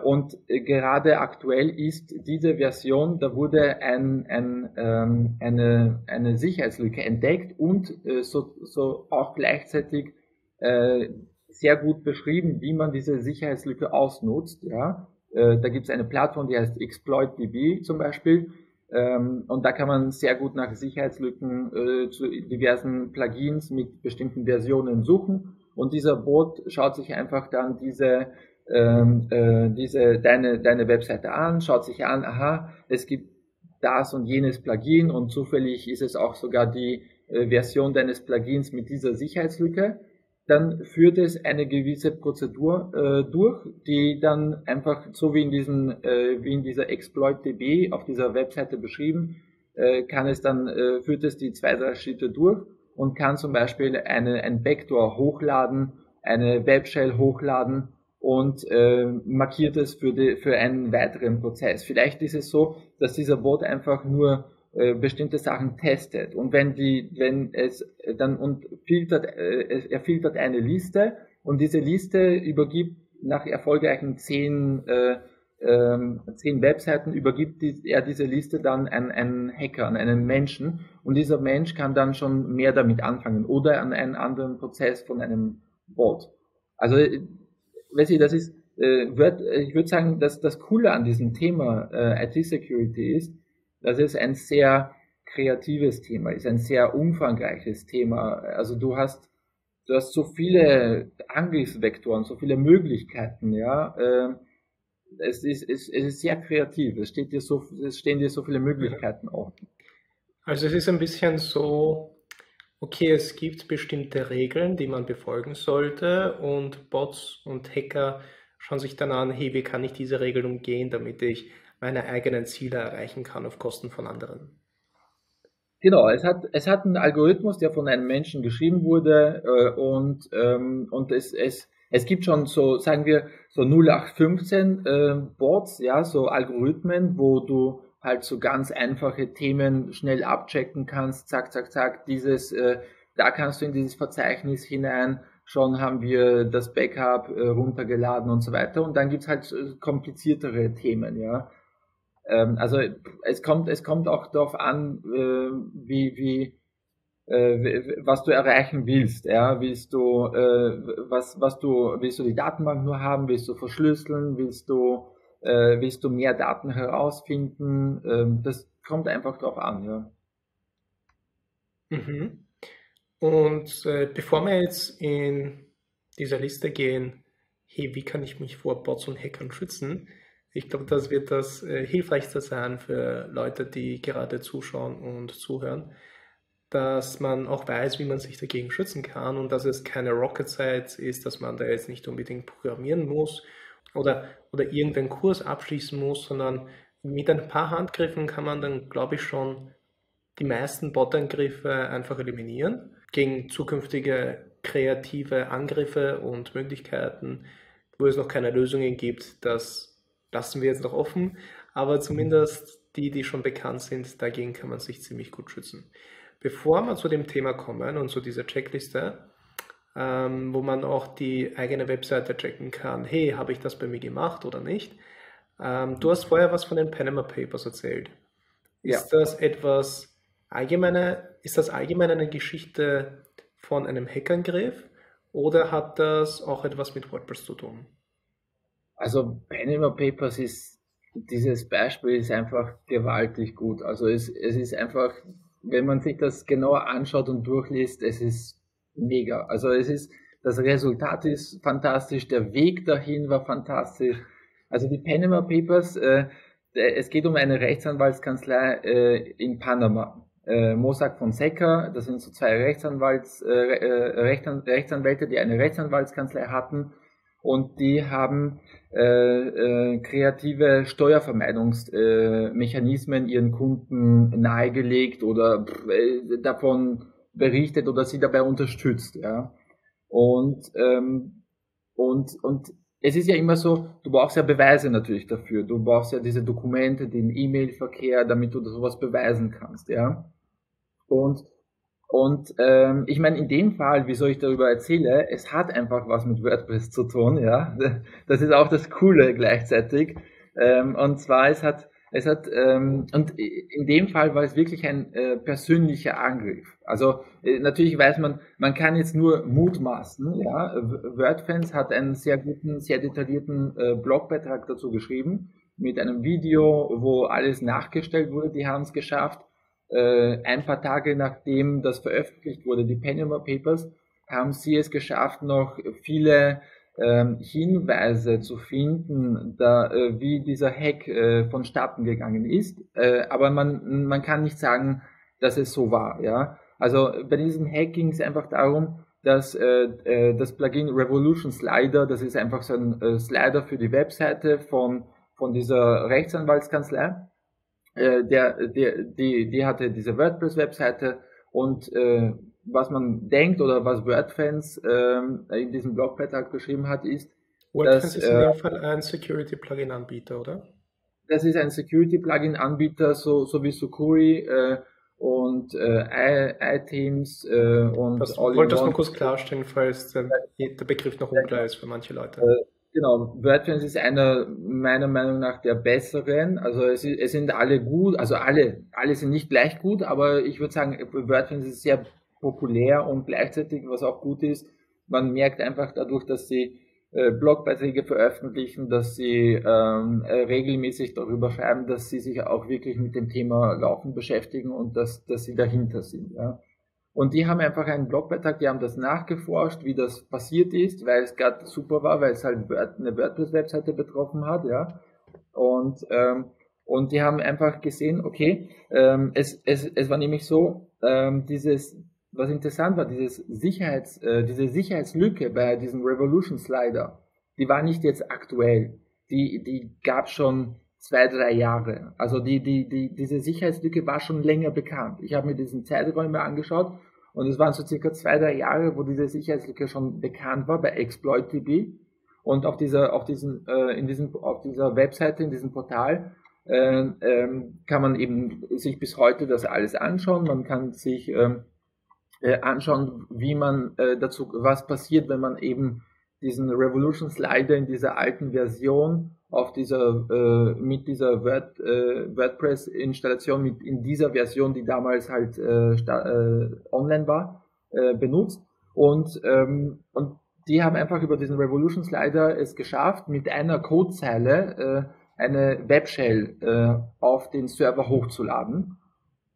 und gerade aktuell ist diese Version, da wurde ein, ein, ähm, eine, eine Sicherheitslücke entdeckt und äh, so, so auch gleichzeitig äh, sehr gut beschrieben, wie man diese Sicherheitslücke ausnutzt. Ja? Da gibt es eine Plattform, die heißt ExploitDB zum Beispiel. Ähm, und da kann man sehr gut nach Sicherheitslücken zu diversen Plugins mit bestimmten Versionen suchen. Und dieser Bot schaut sich einfach dann diese ähm, äh, diese, deine, deine Webseite an, schaut sich an, aha, es gibt das und jenes Plugin und zufällig ist es auch sogar die äh, Version deines Plugins mit dieser Sicherheitslücke, dann führt es eine gewisse Prozedur äh, durch, die dann einfach so wie in diesen, äh, wie in dieser Exploit-DB auf dieser Webseite beschrieben, äh, kann es dann, äh, führt es die zwei, drei Schritte durch und kann zum Beispiel eine, ein Backdoor hochladen, eine Webshell hochladen und äh, markiert es für, die, für einen weiteren Prozess. Vielleicht ist es so, dass dieser Bot einfach nur äh, bestimmte Sachen testet. Und wenn die, wenn es dann und filtert, äh, er filtert eine Liste und diese Liste übergibt nach erfolgreichen zehn, äh, ähm, zehn Webseiten übergibt die, er diese Liste dann an einen Hacker, an einen Menschen und dieser Mensch kann dann schon mehr damit anfangen oder an einen anderen Prozess von einem Bot. Also, weiß ich, das ist, äh, wird, ich würde sagen, dass das Coole an diesem Thema äh, IT-Security ist, dass es ein sehr kreatives Thema ist, ein sehr umfangreiches Thema. Also du hast du hast so viele Angriffsvektoren, so viele Möglichkeiten, ja. Äh, es ist, es, es ist sehr kreativ. Es, steht dir so, es stehen dir so viele Möglichkeiten offen. Also es ist ein bisschen so, okay, es gibt bestimmte Regeln, die man befolgen sollte und Bots und Hacker schauen sich dann an, hey, wie kann ich diese Regeln umgehen, damit ich meine eigenen Ziele erreichen kann auf Kosten von anderen. Genau, es hat, es hat einen Algorithmus, der von einem Menschen geschrieben wurde äh, und, ähm, und es, es, es gibt schon so, sagen wir, so 0815 äh, Boards, ja, so Algorithmen, wo du halt so ganz einfache Themen schnell abchecken kannst, zack, zack, zack, dieses, äh, da kannst du in dieses Verzeichnis hinein, schon haben wir das Backup äh, runtergeladen und so weiter. Und dann gibt's halt äh, kompliziertere Themen, ja. Ähm, also es kommt, es kommt auch darauf an, äh, wie, wie, äh, was du erreichen willst. Ja? Willst du, äh, was, was du, willst du die Datenbank nur haben? Willst du verschlüsseln? Willst du, äh, willst du mehr Daten herausfinden? Ähm, das kommt einfach darauf an, ja. Mhm. Und äh, bevor wir jetzt in dieser Liste gehen, hey, wie kann ich mich vor Bots und Hackern schützen? Ich glaube, das wird das äh, Hilfreichste sein für Leute, die gerade zuschauen und zuhören dass man auch weiß, wie man sich dagegen schützen kann und dass es keine Rocket Science ist, dass man da jetzt nicht unbedingt programmieren muss oder, oder irgendeinen Kurs abschließen muss, sondern mit ein paar Handgriffen kann man dann, glaube ich, schon die meisten Bot-Angriffe einfach eliminieren. Gegen zukünftige kreative Angriffe und Möglichkeiten, wo es noch keine Lösungen gibt, das lassen wir jetzt noch offen. Aber zumindest die, die schon bekannt sind, dagegen kann man sich ziemlich gut schützen. Bevor wir zu dem Thema kommen und zu dieser Checkliste, ähm, wo man auch die eigene Webseite checken kann, hey, habe ich das bei mir gemacht oder nicht? Ähm, du hast vorher was von den Panama Papers erzählt. Ist ja. das etwas allgemeine, ist das allgemein eine Geschichte von einem Hackangriff oder hat das auch etwas mit WordPress zu tun? Also Panama Papers ist, dieses Beispiel ist einfach gewaltig gut. Also es, es ist einfach wenn man sich das genauer anschaut und durchliest, es ist mega. Also es ist, das Resultat ist fantastisch, der Weg dahin war fantastisch. Also die Panama Papers, äh, es geht um eine Rechtsanwaltskanzlei äh, in Panama. Äh, Mossack Fonseca, das sind so zwei Rechtsanwalts, äh, äh Rechtsan Rechtsanwälte, die eine Rechtsanwaltskanzlei hatten und die haben äh, äh, kreative Steuervermeidungsmechanismen äh, ihren Kunden nahegelegt oder äh, davon berichtet oder sie dabei unterstützt. Ja. Und, ähm, und, und es ist ja immer so, du brauchst ja Beweise natürlich dafür. Du brauchst ja diese Dokumente, den E-Mail-Verkehr, damit du sowas beweisen kannst. Ja. Und und ähm, ich meine, in dem Fall, wieso ich darüber erzähle, es hat einfach was mit WordPress zu tun, ja. Das ist auch das Coole gleichzeitig. Ähm, und zwar, es hat, es hat, ähm, und in dem Fall war es wirklich ein äh, persönlicher Angriff. Also äh, natürlich weiß man, man kann jetzt nur mutmaßen, ja. WordFans hat einen sehr guten, sehr detaillierten äh, Blogbeitrag dazu geschrieben, mit einem Video, wo alles nachgestellt wurde, die haben es geschafft äh, ein paar Tage nachdem das veröffentlicht wurde, die Panama Papers, haben sie es geschafft, noch viele Hinweise zu finden, da, äh, wie dieser Hack äh, vonstatten gegangen ist. Äh, aber man, man kann nicht sagen, dass es so war. Ja? Also bei diesem Hack ging es einfach darum, dass äh, das Plugin Revolution Slider, das ist einfach so ein Slider für die Webseite von, von dieser Rechtsanwaltskanzlei, äh, der, der, die, die hatte diese WordPress-Webseite und äh, was man denkt oder was WordFans äh, in diesem Blogbeitrag geschrieben hat, ist, WordFans dass, ist in äh, dem Fall ein Security-Plugin-Anbieter, oder? das ist ein Security-Plugin-Anbieter, so, so wie Sucuri äh, und äh, iTeams äh, und das wollte ich nur kurz klarstellen, falls der, der Begriff noch unklar ist für manche Leute. Äh, Genau, WordFence ist einer meiner Meinung nach der besseren. Also es, es, sind alle gut, also alle, alle sind nicht gleich gut, aber ich würde sagen, WordFence ist sehr populär und gleichzeitig, was auch gut ist, man merkt einfach dadurch, dass sie äh, Blogbeiträge veröffentlichen, dass sie ähm, äh, regelmäßig darüber schreiben, dass sie sich auch wirklich mit dem Thema Laufen beschäftigen und dass, dass sie dahinter sind. Ja. Und die haben einfach einen Blogbeitrag, die haben das nachgeforscht, wie das passiert ist, weil es gerade super war, weil es halt eine WordPress-Webseite betroffen hat, ja. Und, ähm, und die haben einfach gesehen, okay, ähm, es, es, es war nämlich so, ähm, dieses, was interessant war, dieses Sicherheits, äh, diese Sicherheitslücke bei diesem Revolution Slider, die war nicht jetzt aktuell. Die, die gab schon zwei, drei Jahre. Also die, die, die, diese Sicherheitslücke war schon länger bekannt. Ich habe mir diesen Zeiträume angeschaut und es waren so circa zwei, drei Jahre, wo diese Sicherheitslücke schon bekannt war bei ExploitDB. Und auf dieser, auf diesen, äh, in diesem, auf dieser Webseite, in diesem Portal, äh, ähm, kann man eben sich bis heute das alles anschauen. Man kann sich ähm, äh, anschauen, wie man äh, dazu, was passiert, wenn man eben diesen Revolution Slider in dieser alten Version auf dieser äh, mit dieser Word, äh, WordPress Installation mit in dieser Version, die damals halt äh, äh, online war, äh, benutzt und ähm, und die haben einfach über diesen Revolution Slider es geschafft, mit einer Codezeile äh, eine Webshell äh, auf den Server hochzuladen.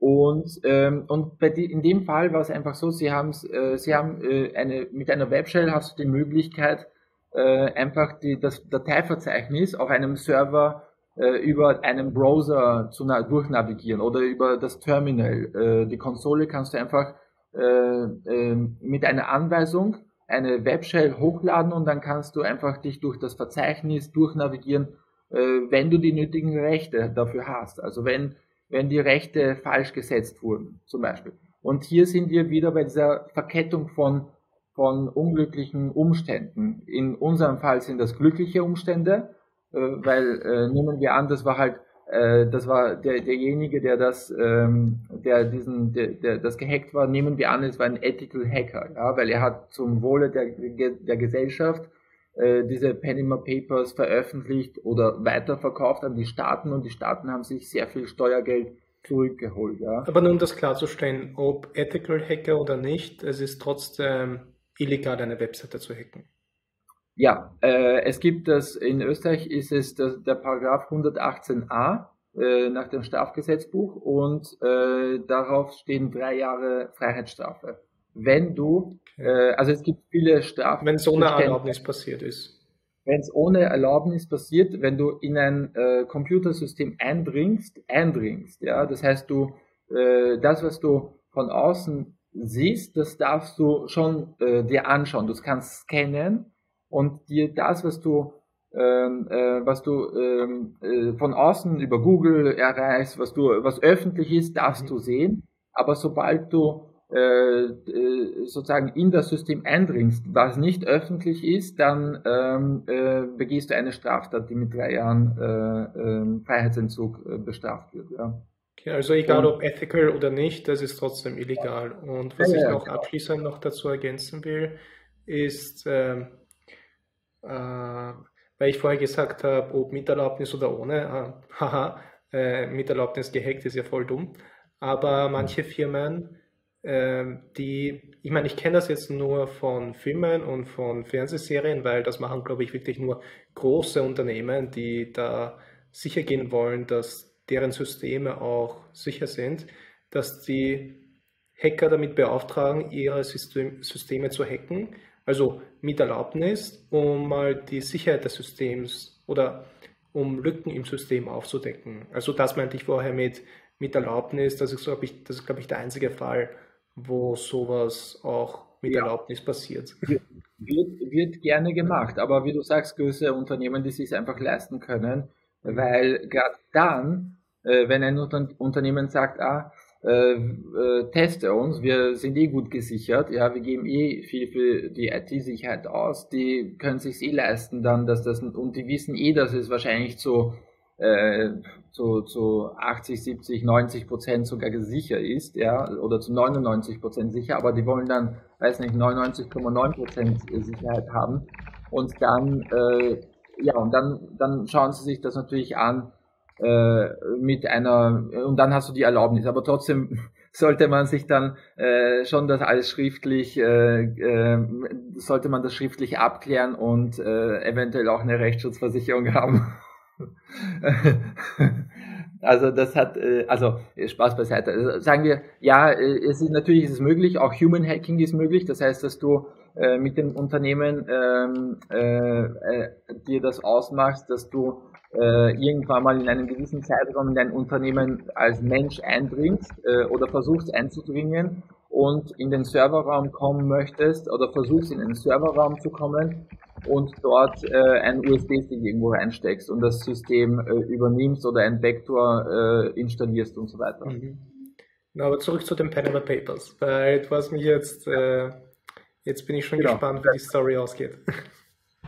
Und, ähm, und bei die, in dem Fall war es einfach so, sie, äh, sie haben äh, eine, mit einer Webshell hast du die Möglichkeit, äh, einfach die, das Dateiverzeichnis auf einem Server äh, über einen Browser zu durchnavigieren oder über das Terminal. Äh, die Konsole kannst du einfach äh, äh, mit einer Anweisung eine Webshell hochladen und dann kannst du einfach dich durch das Verzeichnis durchnavigieren, äh, wenn du die nötigen Rechte dafür hast. Also wenn, wenn die Rechte falsch gesetzt wurden, zum Beispiel. Und hier sind wir wieder bei dieser Verkettung von von unglücklichen Umständen. In unserem Fall sind das glückliche Umstände, äh, weil äh, nehmen wir an, das war halt, äh, das war der, derjenige, der das, ähm, der diesen, der, der das gehackt war, nehmen wir an, es war ein Ethical Hacker, ja, weil er hat zum Wohle der, der Gesellschaft äh, diese Panama Papers veröffentlicht oder weiterverkauft an die Staaten und die Staaten haben sich sehr viel Steuergeld zurückgeholt. Ja. Aber nun das klarzustellen, ob Ethical Hacker oder nicht, es ist trotzdem illegal eine Webseite zu hacken? Ja, äh, es gibt das, in Österreich ist es der, der Paragraph 118a äh, nach dem Strafgesetzbuch und äh, darauf stehen drei Jahre Freiheitsstrafe. Wenn du, also es gibt viele Strafen. Wenn es ohne Erlaubnis passiert ist. Wenn es ohne Erlaubnis passiert, wenn du in ein äh, Computersystem eindringst, eindringst, ja, das heißt du, äh, das, was du von außen siehst, das darfst du schon äh, dir anschauen. Du kannst scannen und dir das, was du ähm, äh, was du ähm, äh, von außen über Google erreichst, was du was öffentlich ist, darfst mhm. du sehen. Aber sobald du äh, äh, sozusagen in das System eindringst, was nicht öffentlich ist, dann ähm, äh, begehst du eine Straftat, die mit drei Jahren äh, äh, Freiheitsentzug äh, bestraft wird. Ja. Okay, also egal ob ethical oder nicht, das ist trotzdem illegal. Und was ja, ich noch abschließend noch dazu ergänzen will, ist, äh, äh, weil ich vorher gesagt habe, ob mit Erlaubnis oder ohne, äh, haha, äh, mit Erlaubnis gehackt ist ja voll dumm. Aber manche Firmen, ähm, die, ich meine, ich kenne das jetzt nur von Filmen und von Fernsehserien, weil das machen, glaube ich, wirklich nur große Unternehmen, die da sicher gehen wollen, dass deren Systeme auch sicher sind, dass die Hacker damit beauftragen, ihre System, Systeme zu hacken, also mit Erlaubnis, um mal die Sicherheit des Systems oder um Lücken im System aufzudecken. Also das meinte ich vorher mit, mit Erlaubnis, das ist, glaube ich, das ist, glaube ich, der einzige Fall, wo sowas auch mit ja. Erlaubnis passiert. Wird, wird gerne gemacht, aber wie du sagst, größere Unternehmen, die sich einfach leisten können, weil gerade dann, äh, wenn ein Unternehmen sagt, ah, äh, äh, teste uns, wir sind eh gut gesichert, ja, wir geben eh viel für die IT-Sicherheit aus, die können sich eh leisten dann, dass das, und die wissen eh, dass es wahrscheinlich zu äh, zu, zu 80, 70, 90 Prozent sogar sicher ist, ja, oder zu 99 Prozent sicher, aber die wollen dann, weiß nicht, 99,9 Prozent Sicherheit haben und dann, äh, ja, und dann, dann schauen sie sich das natürlich an äh, mit einer, und dann hast du die Erlaubnis, aber trotzdem sollte man sich dann äh, schon das alles schriftlich, äh, äh, sollte man das schriftlich abklären und äh, eventuell auch eine Rechtsschutzversicherung haben. also das hat, äh, also Spaß beiseite. Also sagen wir, ja, äh, es ist natürlich ist es möglich, auch Human Hacking ist möglich. Das heißt, dass du äh, mit dem Unternehmen ähm, äh, äh, dir das ausmachst, dass du äh, irgendwann mal in einem gewissen Zeitraum in dein Unternehmen als Mensch eindringst äh, oder versuchst einzudringen und in den Serverraum kommen möchtest oder versuchst in den Serverraum zu kommen und dort äh, einen USB-Stick irgendwo reinsteckst und das System äh, übernimmst oder einen Vektor äh, installierst und so weiter. Mhm. Na, aber zurück zu den Panama Papers, weil du hast mich jetzt, äh, jetzt bin ich schon genau. gespannt, wie die Story ausgeht.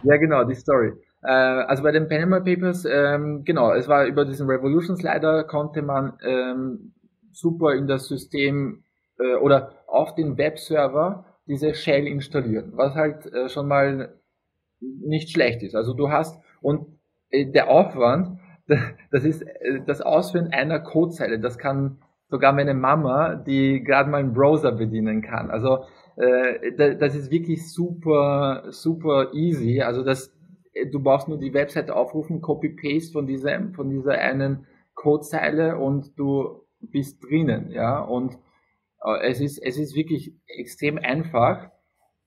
Ja, genau, die Story. Äh, also bei den Panama Papers, ähm, genau, es war über diesen Revolution Slider konnte man ähm, super in das System äh, oder auf den Webserver diese Shell installieren, was halt äh, schon mal nicht schlecht ist. Also du hast und äh, der Aufwand, das ist äh, das Ausführen einer Codezeile, das kann sogar meine Mama, die gerade mal einen Browser bedienen kann. Also äh, das ist wirklich super, super easy. Also das, du brauchst nur die Webseite aufrufen, Copy-Paste von dieser, von dieser einen Codezeile und du bist drinnen, ja. Und äh, es ist, es ist wirklich extrem einfach.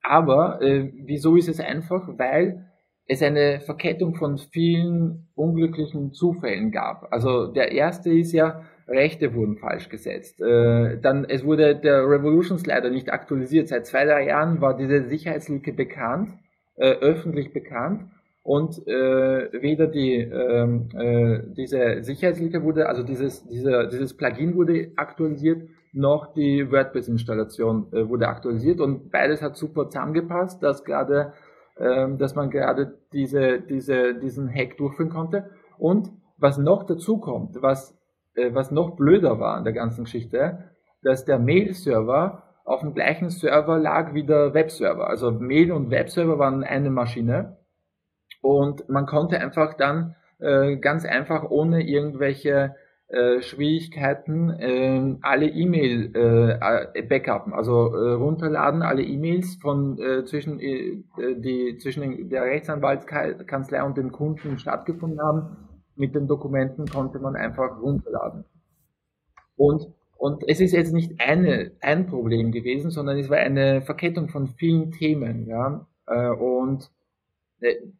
Aber äh, wieso ist es einfach? Weil es eine Verkettung von vielen unglücklichen Zufällen gab. Also der erste ist ja, Rechte wurden falsch gesetzt. Äh, dann, es wurde der Revolution Slider nicht aktualisiert. Seit zwei, drei Jahren war diese Sicherheitslücke bekannt, äh, öffentlich bekannt. Und äh, weder die ähm, äh, diese Sicherheitslücke wurde, also dieses dieser, dieses Plugin wurde aktualisiert, noch die WordPress-Installation äh, wurde aktualisiert und beides hat super zusammengepasst, dass gerade, ähm, dass man gerade diese, diese, diesen Hack durchführen konnte. Und was noch dazu kommt, was, äh, was noch blöder war an der ganzen Geschichte, dass der Mail-Server auf dem gleichen Server lag wie der Webserver. Also Mail und Webserver waren eine Maschine und man konnte einfach dann äh, ganz einfach ohne irgendwelche äh, Schwierigkeiten, äh, alle E-Mail äh, äh, Backupen, also äh, runterladen, alle E-Mails von äh, zwischen äh, die zwischen der Rechtsanwaltskanzlei und dem Kunden stattgefunden haben. Mit den Dokumenten konnte man einfach runterladen. Und und es ist jetzt nicht eine, ein Problem gewesen, sondern es war eine Verkettung von vielen Themen, ja. Äh, und äh,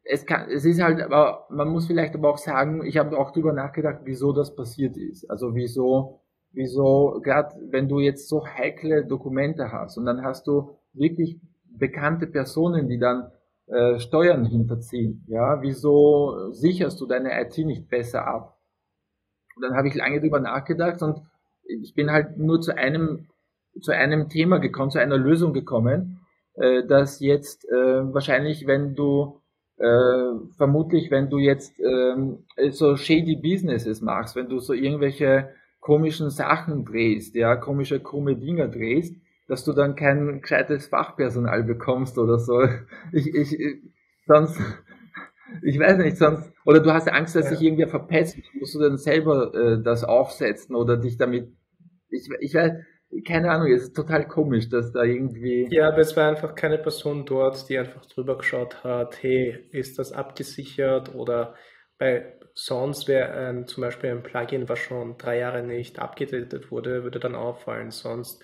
es kann, es ist halt, aber man muss vielleicht aber auch sagen, ich habe auch drüber nachgedacht, wieso das passiert ist. Also wieso, wieso, gerade wenn du jetzt so heikle Dokumente hast und dann hast du wirklich bekannte Personen, die dann äh, Steuern hinterziehen, ja, wieso sicherst du deine IT nicht besser ab? Und dann habe ich lange drüber nachgedacht und ich bin halt nur zu einem, zu einem Thema gekommen, zu einer Lösung gekommen, äh, dass jetzt äh, wahrscheinlich, wenn du äh, vermutlich, wenn du jetzt ähm, so shady Businesses machst, wenn du so irgendwelche komischen Sachen drehst, ja, komische krumme Dinger drehst, dass du dann kein gescheites Fachpersonal bekommst oder so. Ich, ich, sonst, ich weiß nicht, sonst, oder du hast Angst, dass ja. sich irgendwer verpetzt, musst du dann selber äh, das aufsetzen oder dich damit, ich, ich weiß, keine Ahnung, es ist total komisch, dass da irgendwie. Ja, aber es war einfach keine Person dort, die einfach drüber geschaut hat, hey, ist das abgesichert oder bei sonst wäre ein, zum Beispiel ein Plugin, was schon drei Jahre nicht abgedatet wurde, würde dann auffallen. Sonst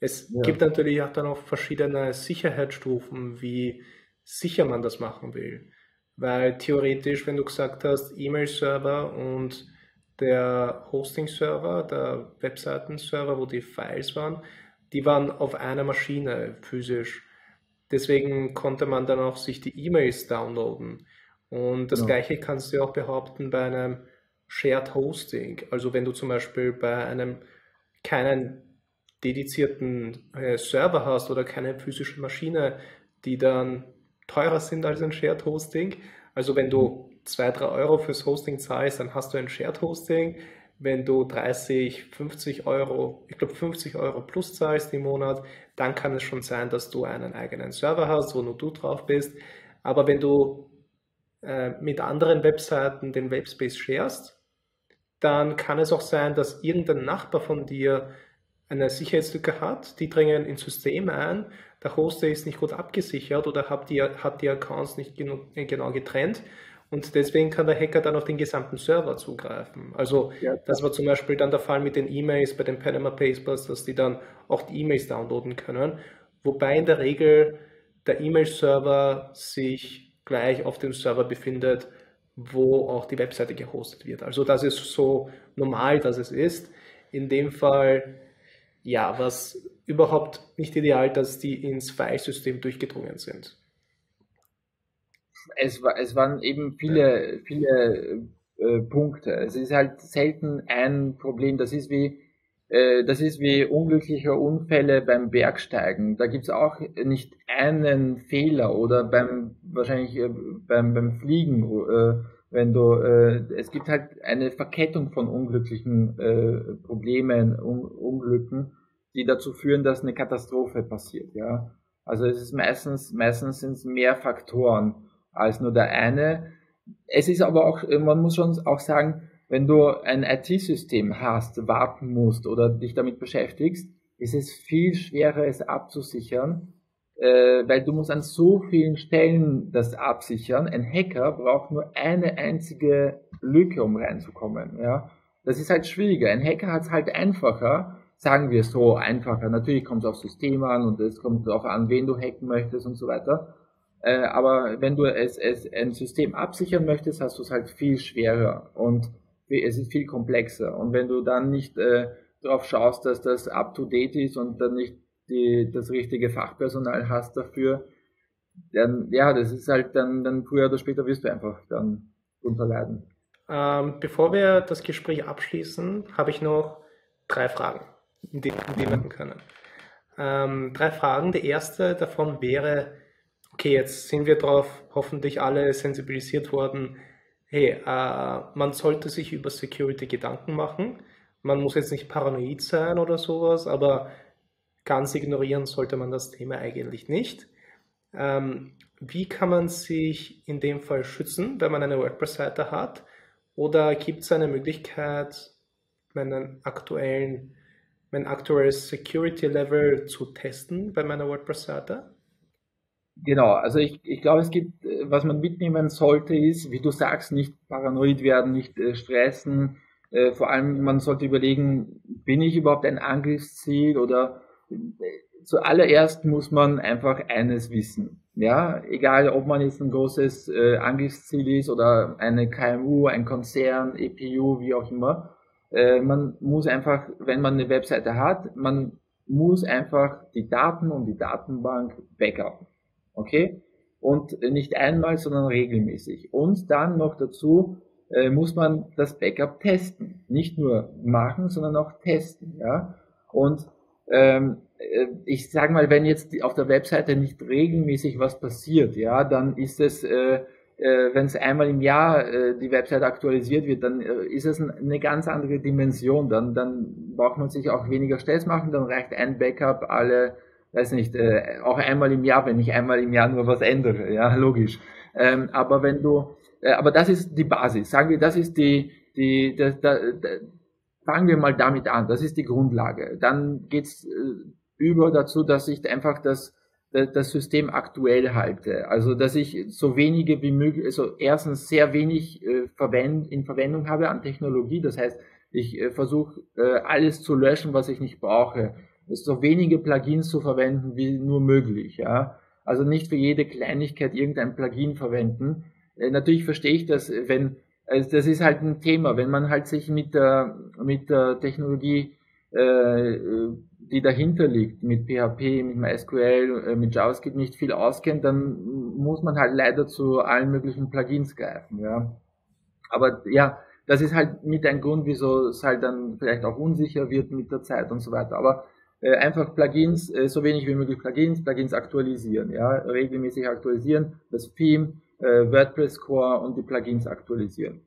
es ja. gibt natürlich auch dann auch verschiedene Sicherheitsstufen, wie sicher man das machen will. Weil theoretisch, wenn du gesagt hast, E-Mail-Server und der Hosting-Server, der Webseiten-Server, wo die Files waren, die waren auf einer Maschine physisch. Deswegen konnte man dann auch sich die E-Mails downloaden. Und das ja. gleiche kannst du auch behaupten bei einem Shared Hosting. Also wenn du zum Beispiel bei einem keinen dedizierten äh, Server hast oder keine physische Maschine, die dann teurer sind als ein Shared Hosting. Also wenn du 2, 3 Euro fürs Hosting zahlst, dann hast du ein Shared Hosting. Wenn du 30, 50 Euro, ich glaube 50 Euro plus zahlst im Monat, dann kann es schon sein, dass du einen eigenen Server hast, wo nur du drauf bist. Aber wenn du äh, mit anderen Webseiten den Webspace sharest, dann kann es auch sein, dass irgendein Nachbar von dir eine Sicherheitslücke hat, die dringen ins System ein, der Hoster ist nicht gut abgesichert oder hat die, hat die Accounts nicht genau getrennt und deswegen kann der Hacker dann auf den gesamten Server zugreifen. Also ja, das war zum Beispiel dann der Fall mit den E-Mails bei den Panama Papers, dass die dann auch die E-Mails downloaden können, wobei in der Regel der E-Mail-Server sich gleich auf dem Server befindet, wo auch die Webseite gehostet wird. Also das ist so normal, dass es ist. In dem Fall ja, was überhaupt nicht ideal, dass die ins Filesystem durchgedrungen sind. Es, es waren eben viele, viele äh, Punkte. Es ist halt selten ein Problem. Das ist wie, äh, das ist wie unglückliche Unfälle beim Bergsteigen. Da gibt es auch nicht einen Fehler oder beim wahrscheinlich äh, beim, beim Fliegen äh, wenn du, äh, es gibt halt eine Verkettung von unglücklichen äh, Problemen, Un Unglücken, die dazu führen, dass eine Katastrophe passiert, ja. Also es ist meistens, meistens sind es mehr Faktoren als nur der eine. Es ist aber auch, man muss schon auch sagen, wenn du ein IT-System hast, warten musst oder dich damit beschäftigst, ist es viel schwerer, es abzusichern, äh, weil du musst an so vielen Stellen das absichern. Ein Hacker braucht nur eine einzige Lücke, um reinzukommen. Ja, das ist halt schwieriger. Ein Hacker hat es halt einfacher, sagen wir so, einfacher. Natürlich kommt es auf System an und es kommt darauf an, wen du hacken möchtest und so weiter. Äh, aber wenn du es, es ein System absichern möchtest, hast du es halt viel schwerer und es ist viel komplexer. Und wenn du dann nicht äh, darauf schaust, dass das up to date ist und dann nicht die, das richtige Fachpersonal hast dafür, dann, ja, das ist halt dann, dann früher oder später wirst du einfach dann unterleiden. Ähm, bevor wir das Gespräch abschließen, habe ich noch drei Fragen, die, die wir machen können. Ähm, drei Fragen. Die erste davon wäre, okay, jetzt sind wir darauf hoffentlich alle sensibilisiert worden, hey, äh, man sollte sich über Security Gedanken machen. Man muss jetzt nicht paranoid sein oder sowas, aber Ganz ignorieren sollte man das Thema eigentlich nicht. Ähm, wie kann man sich in dem Fall schützen, wenn man eine WordPress-Seite hat? Oder gibt es eine Möglichkeit, meinen aktuellen, mein aktuelles Security-Level zu testen bei meiner WordPress-Seite? Genau, also ich, ich glaube, es gibt, was man mitnehmen sollte, ist, wie du sagst, nicht paranoid werden, nicht äh, stressen. Äh, vor allem, man sollte überlegen, bin ich überhaupt ein Angriffsziel oder zuallererst muss man einfach eines wissen. Ja, egal ob man jetzt ein großes äh, Angriffsziel ist oder eine KMU, ein Konzern, EPU, wie auch immer. Äh, man muss einfach, wenn man eine Webseite hat, man muss einfach die Daten und die Datenbank backup. Okay? Und nicht einmal, sondern regelmäßig. Und dann noch dazu äh, muss man das Backup testen. Nicht nur machen, sondern auch testen. Ja? Und ähm, äh, ich sage mal, wenn jetzt auf der Webseite nicht regelmäßig was passiert, ja, dann ist es, äh, äh, wenn es einmal im Jahr äh, die Webseite aktualisiert wird, dann äh, ist es eine ganz andere Dimension. Dann, dann braucht man sich auch weniger Stress machen, dann reicht ein Backup alle, weiß nicht, äh, auch einmal im Jahr, wenn ich einmal im Jahr nur was ändere, ja, logisch. Ähm, aber wenn du, äh, aber das ist die Basis, sagen wir, das ist die, die, das, das, fangen wir mal damit an. Das ist die Grundlage. Dann geht's äh, über dazu, dass ich einfach das, das System aktuell halte. Also, dass ich so wenige wie möglich, also erstens sehr wenig äh, verwend, in Verwendung habe an Technologie. Das heißt, ich äh, versuche äh, alles zu löschen, was ich nicht brauche. So wenige Plugins zu verwenden wie nur möglich. Ja? Also nicht für jede Kleinigkeit irgendein Plugin verwenden. Äh, natürlich verstehe ich das, wenn also das ist halt ein Thema, wenn man halt sich mit der, mit der Technologie, äh, die dahinter liegt, mit PHP, mit MySQL, äh, mit JavaScript nicht viel auskennt, dann muss man halt leider zu allen möglichen Plugins greifen, ja. Aber ja, das ist halt mit ein Grund, wieso es halt dann vielleicht auch unsicher wird mit der Zeit und so weiter. Aber äh, einfach Plugins, äh, so wenig wie möglich Plugins, Plugins aktualisieren, ja, regelmäßig aktualisieren, das Theme, äh, WordPress Core und die Plugins aktualisieren.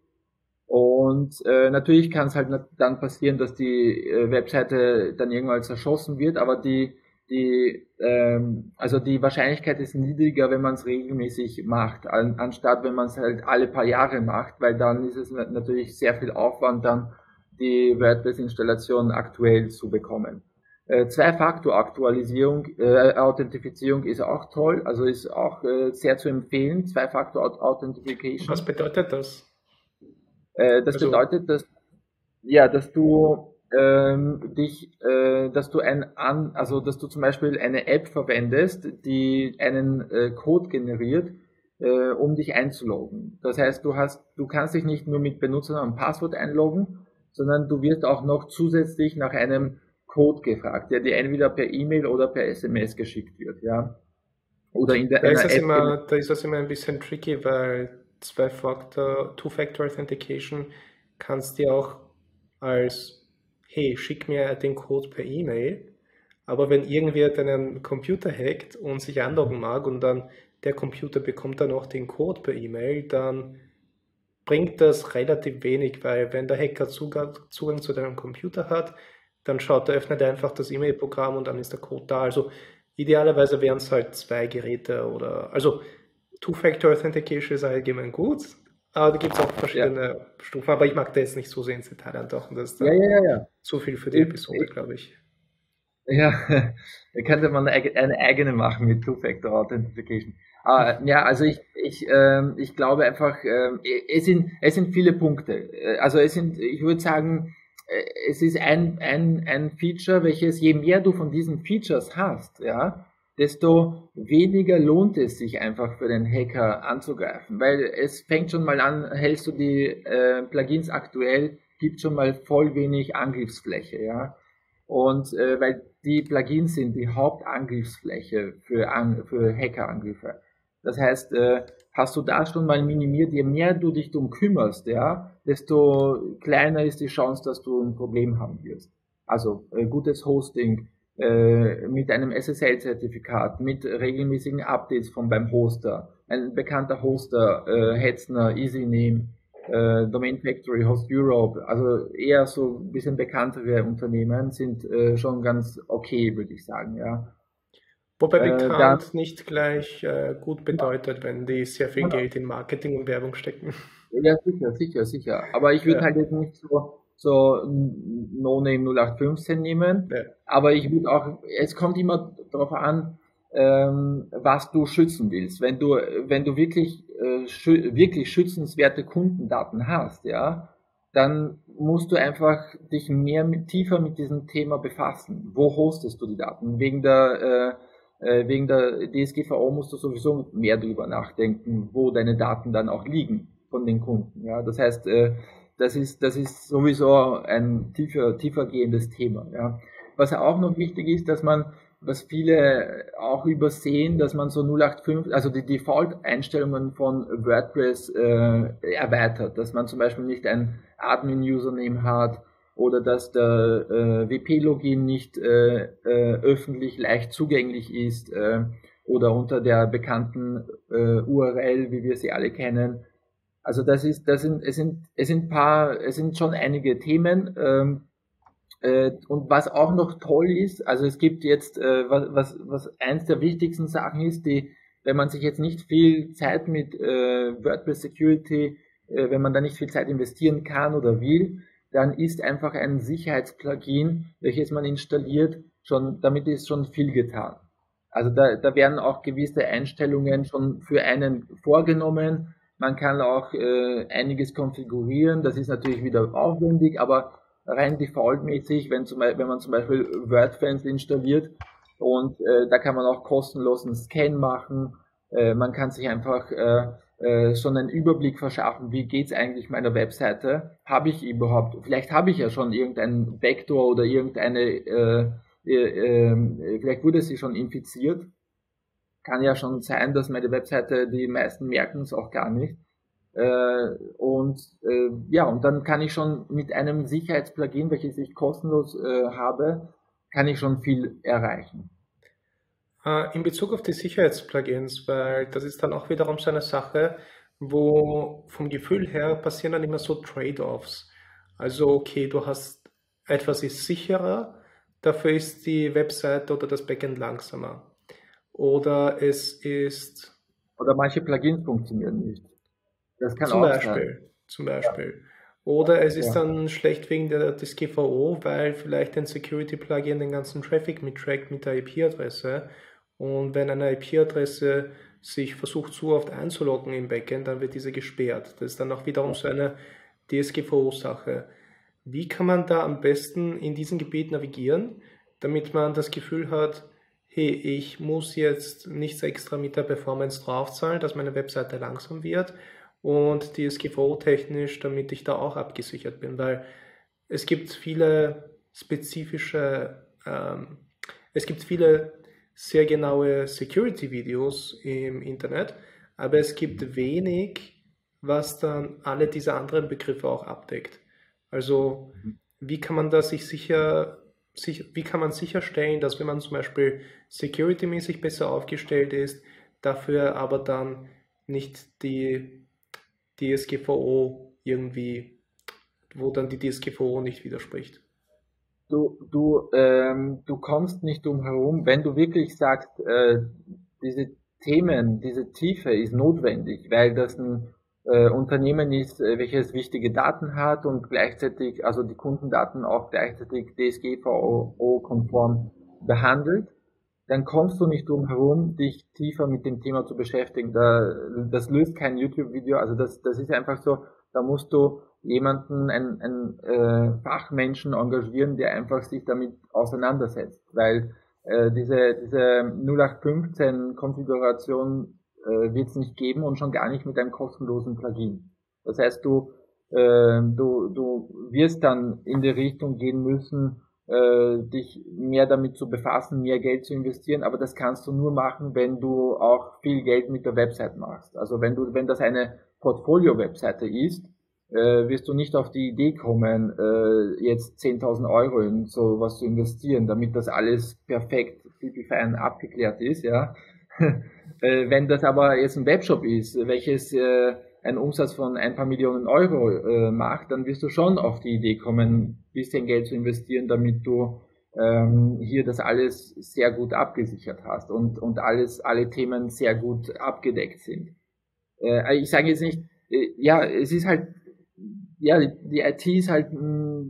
Und äh, natürlich kann es halt dann passieren, dass die äh, Webseite dann irgendwann zerschossen wird, aber die, die, ähm, also die Wahrscheinlichkeit ist niedriger, wenn man es regelmäßig macht, an, anstatt wenn man es halt alle paar Jahre macht, weil dann ist es natürlich sehr viel Aufwand, dann die WordPress-Installation aktuell zu bekommen. Äh, Zwei-Faktor-Aktualisierung, äh, Authentifizierung ist auch toll, also ist auch äh, sehr zu empfehlen. Zwei-Faktor-Authentification. Was bedeutet das? Äh, das also, bedeutet, dass, ja, dass du ähm, dich, äh, dass du ein an, also dass du zum Beispiel eine App verwendest, die einen äh, Code generiert, äh, um dich einzuloggen. Das heißt, du hast, du kannst dich nicht nur mit Benutzernamen und Passwort einloggen, sondern du wirst auch noch zusätzlich nach einem Code gefragt, der dir entweder per E-Mail oder per SMS geschickt wird, ja. Oder in der da ist, das immer, da ist das immer ein bisschen tricky, weil Zwei-Faktor, Two-Factor Authentication kannst du auch als, hey, schick mir den Code per E-Mail, aber wenn irgendwer deinen Computer hackt und sich anloggen mag und dann der Computer bekommt dann auch den Code per E-Mail, dann bringt das relativ wenig, weil wenn der Hacker Zugang, Zugang zu deinem Computer hat, dann schaut er, öffnet er einfach das E-Mail-Programm und dann ist der Code da. Also idealerweise wären es halt zwei Geräte oder, also Two-Factor Authentication ist allgemein gut, aber da gibt es auch verschiedene ja. Stufen. Aber ich mag da jetzt nicht so sehr ins Detail eintauchen. Das ist ja, ja, ja, zu viel für die ich, Episode, glaube ich. Ja, da könnte man eine eigene machen mit Two-Factor Authentication. Aber, ja, also ich, ich, ähm, ich glaube einfach, ähm, es, sind, es sind viele Punkte. Äh, also es sind, ich würde sagen, es ist ein, ein, ein Feature, welches je mehr du von diesen Features hast, ja, desto weniger lohnt es sich einfach für den Hacker anzugreifen, weil es fängt schon mal an, hältst du die äh, Plugins aktuell, gibt schon mal voll wenig Angriffsfläche, ja. Und äh, weil die Plugins sind die Hauptangriffsfläche für, An für Hackerangriffe. Das heißt, äh, hast du da schon mal minimiert, je mehr du dich darum kümmerst, ja, desto kleiner ist die Chance, dass du ein Problem haben wirst. Also äh, gutes Hosting, äh, mit einem SSL-Zertifikat, mit regelmäßigen Updates von beim Hoster. Ein bekannter Hoster, äh, Hetzner, EasyName, äh, Domain Factory, Host Europe, also eher so ein bisschen bekanntere Unternehmen sind äh, schon ganz okay, würde ich sagen, ja. Wobei äh, bekannt äh, nicht gleich äh, gut bedeutet, wenn die sehr viel Geld in Marketing und Werbung stecken. Ja, sicher, sicher, sicher. Aber ich würde ja. halt jetzt nicht so so No-Name 0815 nehmen. Ja. Aber ich würde auch, es kommt immer darauf an, ähm, was du schützen willst. Wenn du, wenn du wirklich, äh, schü wirklich schützenswerte Kundendaten hast, ja, dann musst du einfach dich mehr mit, tiefer mit diesem Thema befassen. Wo hostest du die Daten? Wegen der, äh, äh wegen der DSGVO musst du sowieso mehr drüber nachdenken, wo deine Daten dann auch liegen von den Kunden. Ja, das heißt, äh, das ist, das ist sowieso ein tiefer, tiefer gehendes Thema. Ja. Was auch noch wichtig ist, dass man, was viele auch übersehen, dass man so 085, also die Default-Einstellungen von WordPress äh, erweitert, dass man zum Beispiel nicht ein Admin-Username hat oder dass der äh, WP-Login nicht äh, äh, öffentlich leicht zugänglich ist äh, oder unter der bekannten äh, URL, wie wir sie alle kennen, also das ist, das sind, es sind, es sind paar, es sind schon einige Themen. Ähm, äh, und was auch noch toll ist, also es gibt jetzt, äh, was, was, was eins der wichtigsten Sachen ist, die, wenn man sich jetzt nicht viel Zeit mit äh, WordPress Security, äh, wenn man da nicht viel Zeit investieren kann oder will, dann ist einfach ein Sicherheitsplugin, welches man installiert, schon, damit ist schon viel getan. Also da, da werden auch gewisse Einstellungen schon für einen vorgenommen man kann auch äh, einiges konfigurieren. Das ist natürlich wieder aufwendig, aber rein defaultmäßig, wenn, zum, wenn man zum Beispiel WordFans installiert und äh, da kann man auch kostenlosen Scan machen. Äh, man kann sich einfach äh, äh, schon einen Überblick verschaffen, wie geht's eigentlich meiner Webseite. Habe ich überhaupt, vielleicht habe ich ja schon irgendeinen Vektor oder irgendeine, äh, äh, äh, vielleicht wurde sie schon infiziert kann ja schon sein, dass meine Webseite, die meisten merken es auch gar nicht. Äh, und äh, ja, und dann kann ich schon mit einem Sicherheitsplugin, welches ich kostenlos äh, habe, kann ich schon viel erreichen. Äh, in Bezug auf die Sicherheitsplugins, weil das ist dann auch wiederum so eine Sache, wo vom Gefühl her passieren dann immer so Trade-offs. Also okay, du hast etwas ist sicherer, dafür ist die Webseite oder das Backend langsamer. Oder es ist. Oder manche Plugins funktionieren nicht. Das kann zum auch Beispiel, sein. Zum Beispiel. Ja. Oder es ist ja. dann schlecht wegen der DSGVO, weil vielleicht ein Security-Plugin den ganzen Traffic mittrackt mit der IP-Adresse. Und wenn eine IP-Adresse sich versucht zu oft einzuloggen im Backend, dann wird diese gesperrt. Das ist dann auch wiederum so eine DSGVO-Sache. Wie kann man da am besten in diesem Gebiet navigieren, damit man das Gefühl hat, hey, ich muss jetzt nichts extra mit der Performance draufzahlen, dass meine Webseite langsam wird und DSGVO-technisch, damit ich da auch abgesichert bin, weil es gibt viele spezifische, ähm, es gibt viele sehr genaue Security-Videos im Internet, aber es gibt wenig, was dann alle diese anderen Begriffe auch abdeckt. Also wie kann man da sich sicher, sich, wie kann man sicherstellen, dass wenn man zum Beispiel security-mäßig besser aufgestellt ist, dafür aber dann nicht die DSGVO irgendwie, wo dann die DSGVO nicht widerspricht. Du, du, ähm, du kommst nicht drum herum, wenn du wirklich sagst, äh, diese Themen, diese Tiefe ist notwendig, weil das ein äh, Unternehmen ist, äh, welches wichtige Daten hat und gleichzeitig, also die Kundendaten auch gleichzeitig DSGVO-konform behandelt, dann kommst du nicht drum herum, dich tiefer mit dem Thema zu beschäftigen. Da, das löst kein YouTube-Video, also das, das ist einfach so, da musst du jemanden, einen, einen äh, Fachmenschen engagieren, der einfach sich damit auseinandersetzt, weil äh, diese, diese 0815 Konfiguration äh, wird es nicht geben und schon gar nicht mit einem kostenlosen Plugin. Das heißt, du, äh, du, du wirst dann in die Richtung gehen müssen, äh, dich mehr damit zu befassen, mehr Geld zu investieren, aber das kannst du nur machen, wenn du auch viel Geld mit der Website machst. Also wenn du, wenn das eine Portfolio-Webseite ist, äh, wirst du nicht auf die Idee kommen, äh, jetzt 10.000 Euro in sowas zu investieren, damit das alles perfekt, fein abgeklärt ist, ja. äh, wenn das aber jetzt ein Webshop ist, welches äh, einen Umsatz von ein paar Millionen Euro äh, macht, dann wirst du schon auf die Idee kommen, bisschen Geld zu investieren, damit du ähm, hier das alles sehr gut abgesichert hast und, und alles, alle Themen sehr gut abgedeckt sind. Äh, ich sage jetzt nicht, äh, ja, es ist halt, ja, die IT ist halt, mh,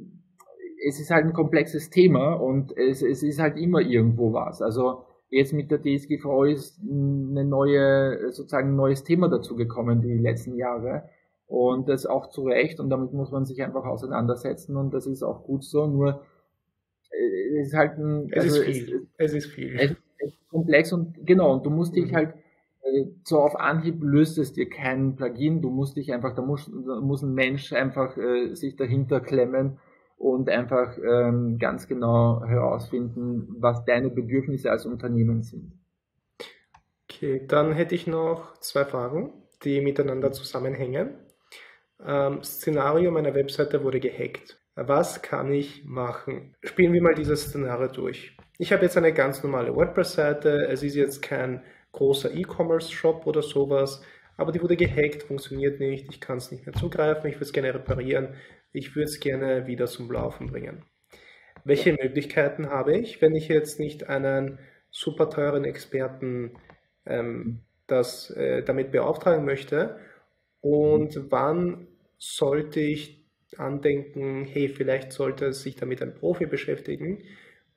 es ist halt ein komplexes Thema und es, es ist halt immer irgendwo was. Also Jetzt mit der DSGVO ist eine neue, sozusagen ein neues Thema dazu gekommen die letzten Jahre. Und das auch zu Recht und damit muss man sich einfach auseinandersetzen und das ist auch gut so. Nur äh, es ist halt ein, es also ist viel. Es, es ist viel. Es ist komplex und genau, und du musst dich mhm. halt so auf Anhieb löst es dir kein Plugin, du musst dich einfach, da muss, da muss ein Mensch einfach äh, sich dahinter klemmen und einfach ähm, ganz genau herausfinden, was deine Bedürfnisse als Unternehmen sind. Okay, dann hätte ich noch zwei Fragen, die miteinander zusammenhängen. Ähm, Szenario meiner Webseite wurde gehackt. Was kann ich machen? Spielen wir mal dieses Szenario durch. Ich habe jetzt eine ganz normale WordPress-Seite. Es ist jetzt kein großer E-Commerce-Shop oder sowas, aber die wurde gehackt, funktioniert nicht. Ich kann es nicht mehr zugreifen. Ich würde es gerne reparieren ich würde es gerne wieder zum Laufen bringen. Welche Möglichkeiten habe ich, wenn ich jetzt nicht einen super teuren Experten ähm, das, äh, damit beauftragen möchte? Und wann sollte ich andenken, hey, vielleicht sollte sich damit ein Profi beschäftigen?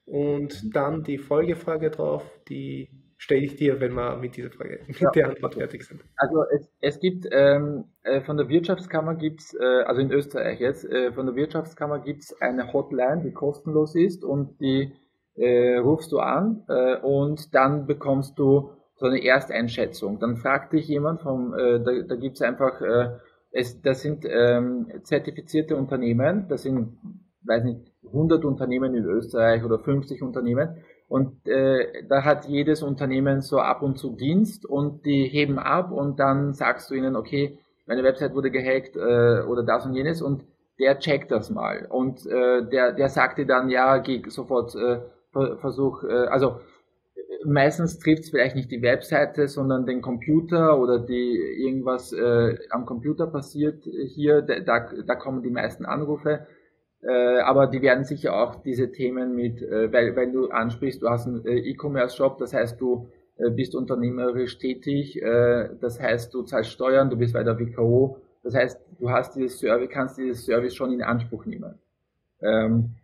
Und dann die Folgefrage drauf, die stelle ich dir, wenn wir mit dieser Frage, mit ja. der Antwort fertig sind. Also es, es gibt ähm, äh, von der Wirtschaftskammer gibt's, äh, also in Österreich jetzt, äh, von der Wirtschaftskammer gibt's eine Hotline, die kostenlos ist und die äh, rufst du an äh, und dann bekommst du so eine Ersteinschätzung. Dann fragt dich jemand vom, äh, da, da einfach, äh, es, das sind ähm, zertifizierte Unternehmen, das sind, weiß nicht, 100 Unternehmen in Österreich oder 50 Unternehmen und äh, da hat jedes Unternehmen so ab und zu Dienst und die heben ab und dann sagst du ihnen, okay, meine Website wurde gehackt äh, oder das und jenes und der checkt das mal und äh, der, der sagt dir dann, ja, geh sofort, äh, versuch, äh, also meistens trifft es vielleicht nicht die Webseite, sondern den Computer oder die irgendwas äh, am Computer passiert hier, da, da kommen die meisten Anrufe. Äh, aber die werden sicher auch diese Themen mit, äh, weil, weil du ansprichst, du hast einen äh, E-Commerce-Shop, das heißt, du äh, bist unternehmerisch tätig, äh, das heißt, du zahlst Steuern, du bist bei der WKO, das heißt, du hast dieses Service, kannst dieses Service schon in Anspruch nehmen. Ähm,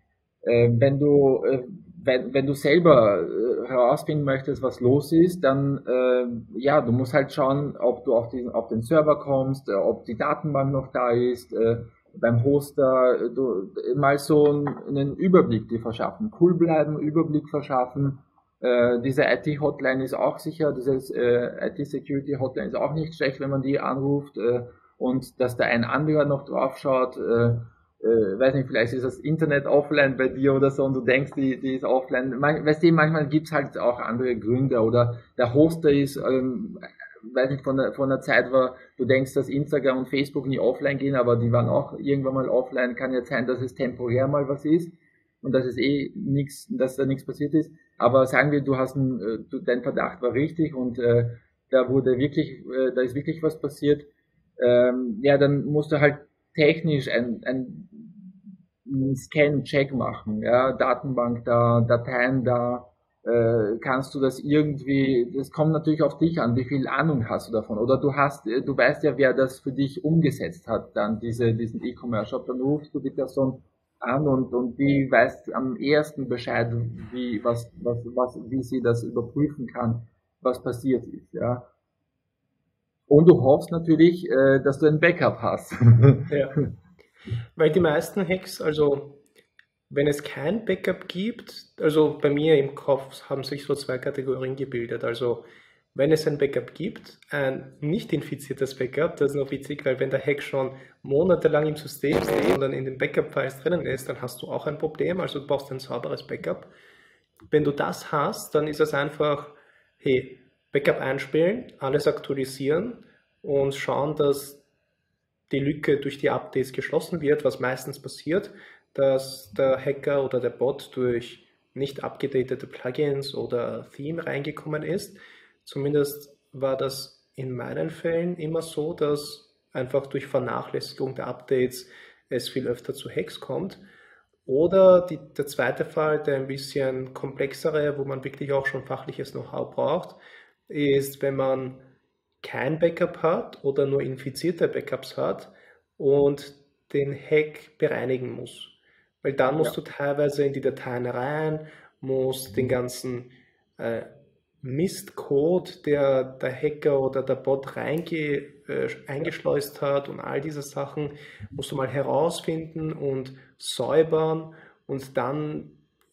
äh, wenn du äh, wenn, wenn du selber herausfinden möchtest, was los ist, dann äh, ja, du musst halt schauen, ob du auf, diesen, auf den Server kommst, äh, ob die Datenbank noch da ist, äh, beim Hoster, äh, du, mal so einen Überblick dir verschaffen, cool bleiben, Überblick verschaffen. Äh, diese IT-Hotline ist auch sicher, diese äh, IT-Security-Hotline ist auch nicht schlecht, wenn man die anruft äh, und dass da ein anderer noch drauf schaut. Äh, äh, weiß nicht, vielleicht ist das Internet offline bei dir oder so und du denkst, die, die ist offline. Man, weißt du, manchmal gibt's halt auch andere Gründe oder der Hoster ist, ähm, weiß nicht, von der, von der Zeit war, du denkst, dass Instagram und Facebook nie offline gehen, aber die waren auch irgendwann mal offline. Kann jetzt sein, dass es temporär mal was ist und dass es eh nichts, dass da nichts passiert ist. Aber sagen wir, du hast ein, äh, du, dein Verdacht war richtig und äh, da wurde wirklich, äh, da ist wirklich was passiert. Ähm, ja, dann musst du halt technisch ein, ein Scan-Check machen, ja, Datenbank da, Dateien da, äh, kannst du das irgendwie, das kommt natürlich auf dich an, wie viel Ahnung hast du davon, oder du hast, äh, du weißt ja, wer das für dich umgesetzt hat, dann diese, diesen E-Commerce-Shop, dann rufst du die Person an und, und die weiß am ersten Bescheid, wie, was, was, was, wie sie das überprüfen kann, was passiert ist, ja. Und du hoffst natürlich, äh, dass du ein Backup hast. ja. Weil die meisten Hacks, also wenn es kein Backup gibt, also bei mir im Kopf haben sich so zwei Kategorien gebildet. Also wenn es ein Backup gibt, ein nicht infiziertes Backup, das ist noch witzig, weil wenn der Hack schon monatelang im System steht und dann in den Backup-Files drinnen ist, dann hast du auch ein Problem, also du brauchst ein sauberes Backup. Wenn du das hast, dann ist es einfach, hey, Backup einspielen, alles aktualisieren und schauen, dass die Lücke durch die Updates geschlossen wird, was meistens passiert, dass der Hacker oder der Bot durch nicht abgedatete Plugins oder Theme reingekommen ist. Zumindest war das in meinen Fällen immer so, dass einfach durch Vernachlässigung der Updates es viel öfter zu Hacks kommt. Oder die, der zweite Fall, der ein bisschen komplexere, wo man wirklich auch schon fachliches Know-how braucht, ist, wenn man kein Backup hat oder nur infizierte Backups hat und den Hack bereinigen muss. Weil dann musst ja. du teilweise in die Dateien rein, musst den ganzen äh, Mistcode, der der Hacker oder der Bot reinge, äh, eingeschleust hat und all diese Sachen musst du mal herausfinden und säubern und dann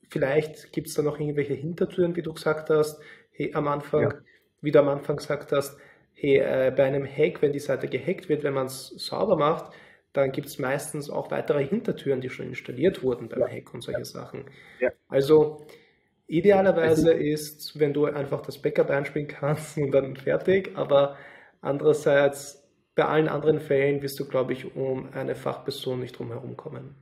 vielleicht gibt es da noch irgendwelche Hintertüren, wie du gesagt hast, hey, am Anfang, ja. wie du am Anfang gesagt hast, hey, äh, bei einem Hack, wenn die Seite gehackt wird, wenn man es sauber macht, dann gibt es meistens auch weitere Hintertüren, die schon installiert wurden beim ja. Hack und solche ja. Sachen. Ja. Also idealerweise also, ist, wenn du einfach das Backup einspielen kannst und dann fertig, aber andererseits bei allen anderen Fällen wirst du, glaube ich, um eine Fachperson nicht drum herum kommen.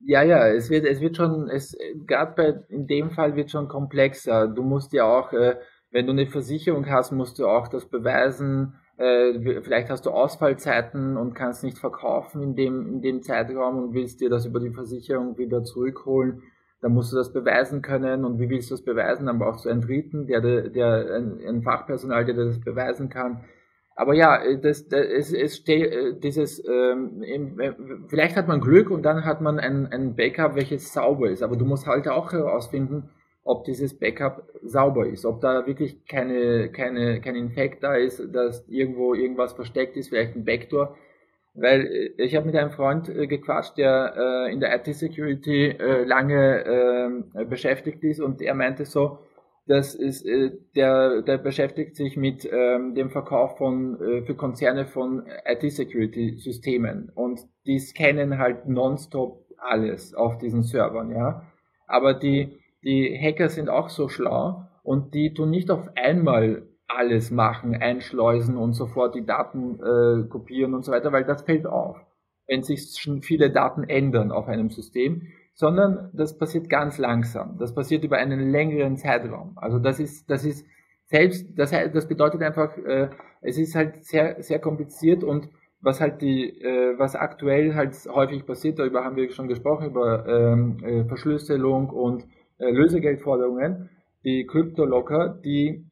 Ja, ja, es wird, es wird schon, es, gerade bei, in dem Fall wird schon komplexer. Du musst ja auch, äh, wenn du eine Versicherung hast, musst du auch das beweisen, äh, vielleicht hast du Ausfallzeiten und kannst nicht verkaufen in dem, in dem Zeitraum und willst dir das über die Versicherung wieder zurückholen. Dann musst du das beweisen können und wie willst du das beweisen? Dann brauchst du einen Dritten, der, der, ein, ein Fachpersonal, der das beweisen kann. Aber ja, das, das, es, es steht äh, dieses, ähm, vielleicht hat man Glück und dann hat man ein, ein Backup, welches sauber ist. Aber du musst halt auch herausfinden, ob dieses Backup sauber ist, ob da wirklich keine, keine, kein Infekt da ist, dass irgendwo irgendwas versteckt ist, vielleicht ein Backdoor. Weil äh, ich habe mit einem Freund äh, gequatscht, der äh, in der IT-Security äh, lange äh, beschäftigt ist und er meinte so, das ist, äh, der, der beschäftigt sich mit ähm, dem Verkauf von äh, für Konzerne von IT-Security-Systemen und die scannen halt nonstop alles auf diesen Servern, ja. Aber die die Hacker sind auch so schlau und die tun nicht auf einmal alles machen, einschleusen und sofort die Daten äh, kopieren und so weiter, weil das fällt auf, wenn sich schon viele Daten ändern auf einem System, sondern das passiert ganz langsam. Das passiert über einen längeren Zeitraum. Also das ist, das ist selbst, das, das bedeutet einfach, äh, es ist halt sehr, sehr kompliziert und was halt die, äh, was aktuell halt häufig passiert, darüber haben wir schon gesprochen, über ähm, äh, Verschlüsselung und äh, Lösegeldforderungen, die Kryptolocker, die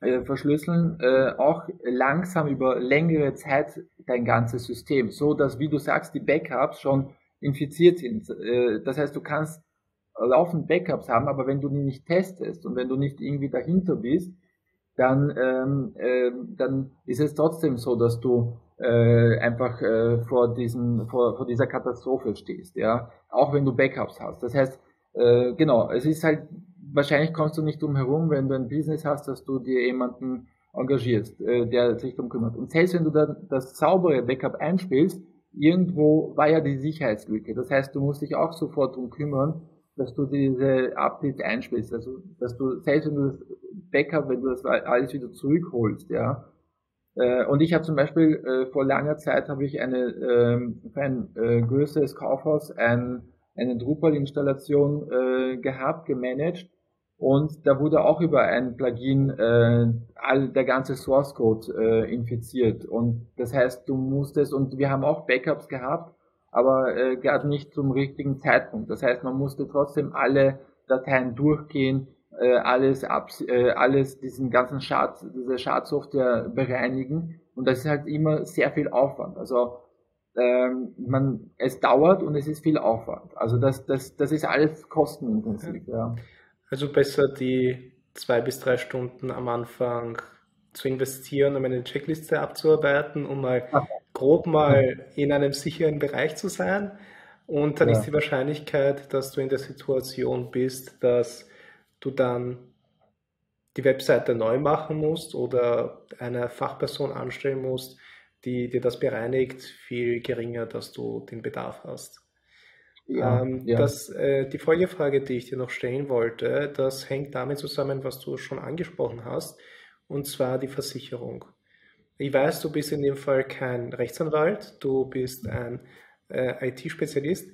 äh, verschlüsseln äh, auch langsam über längere Zeit dein ganzes System, so dass, wie du sagst, die Backups schon infiziert sind. Äh, das heißt, du kannst laufend Backups haben, aber wenn du die nicht testest und wenn du nicht irgendwie dahinter bist, dann, ähm, äh, dann ist es trotzdem so, dass du äh, einfach äh, vor, diesen, vor, vor dieser Katastrophe stehst, ja, auch wenn du Backups hast. Das heißt, äh, genau, es ist halt, wahrscheinlich kommst du nicht drum herum, wenn du ein Business hast, dass du dir jemanden engagierst, äh, der sich darum kümmert. Und selbst wenn du dann das saubere Backup einspielst, irgendwo war ja die Sicherheitslücke. Das heißt, du musst dich auch sofort darum kümmern, dass du diese Updates einspielst. Also, dass du, selbst wenn du das Backup, wenn du das alles wieder zurückholst, ja. Äh, und ich habe zum Beispiel äh, vor langer Zeit habe ich eine ähm, für ein äh, größeres Kaufhaus ein, eine Drupal-Installation äh, gehabt, gemanagt und da wurde auch über ein Plugin äh, all der ganze Source Code äh, infiziert. Und das heißt, du musstest, und wir haben auch Backups gehabt, aber äh, gerade nicht zum richtigen Zeitpunkt. Das heißt, man musste trotzdem alle Dateien durchgehen, äh, alles ab, äh, alles diesen ganzen Schad, diese Schadsoftware bereinigen. Und das ist halt immer sehr viel Aufwand. Also ähm, man, es dauert und es ist viel Aufwand. Also das, das, das ist alles kostenintensiv. Ja. Also besser die zwei bis drei Stunden am Anfang zu investieren, um eine Checkliste abzuarbeiten, um mal grob mal in einem sicheren Bereich zu sein. Und dann ja. ist die Wahrscheinlichkeit, dass du in der Situation bist, dass du dann die Webseite neu machen musst oder eine Fachperson anstellen musst, die dir das bereinigt, viel geringer, dass du den Bedarf hast. Ja, ähm, ja. Das, äh, die Folgefrage, die ich dir noch stellen wollte, das hängt damit zusammen, was du schon angesprochen hast, und zwar die Versicherung. Ich weiß, du bist in dem Fall kein Rechtsanwalt, du bist ein äh, IT-Spezialist,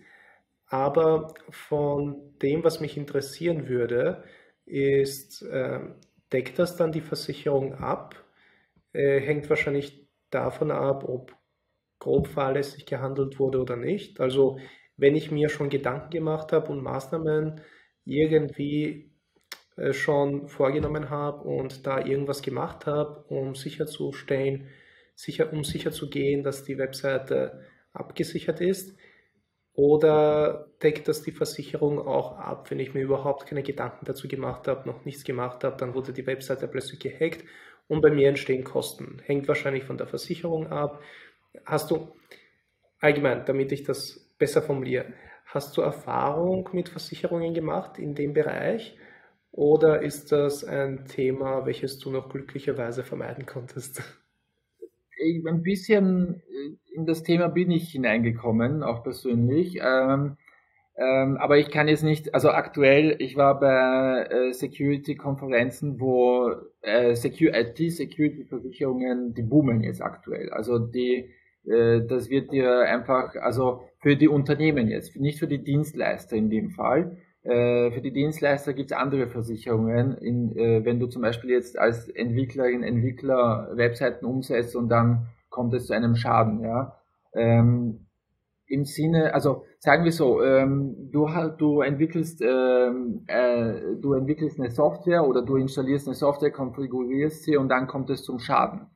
aber von dem, was mich interessieren würde, ist, äh, deckt das dann die Versicherung ab? Äh, hängt wahrscheinlich davon ab, ob grob fahrlässig gehandelt wurde oder nicht. Also wenn ich mir schon Gedanken gemacht habe und Maßnahmen irgendwie äh, schon vorgenommen habe und da irgendwas gemacht habe, um sicherzustellen, sicher, um sicherzugehen, dass die Webseite abgesichert ist? Oder deckt das die Versicherung auch ab, wenn ich mir überhaupt keine Gedanken dazu gemacht habe, noch nichts gemacht habe, dann wurde die Webseite plötzlich gehackt und bei mir entstehen Kosten. Hängt wahrscheinlich von der Versicherung ab. Hast du allgemein, damit ich das besser formuliere. Hast du Erfahrung mit Versicherungen gemacht in dem Bereich oder ist das ein Thema, welches du noch glücklicherweise vermeiden konntest? Ein bisschen in das Thema bin ich hineingekommen, auch persönlich. Ähm, ähm, aber ich kann jetzt nicht, also aktuell, ich war bei äh, Security-Konferenzen, wo äh, IT-Security-Versicherungen, die boomen jetzt aktuell. Also die äh, das wird dir einfach, also für die Unternehmen jetzt, nicht für die Dienstleister in dem Fall. Äh, für die Dienstleister gibt es andere Versicherungen. In, äh, wenn du zum Beispiel jetzt als Entwicklerin, Entwickler Webseiten umsetzt und dann kommt es zu einem Schaden, ja. Ähm, Im Sinne, also sagen wir so, ähm, du, du entwickelst, ähm, äh, du entwickelst eine Software oder du installierst eine Software, konfigurierst sie und dann kommt es zum Schaden.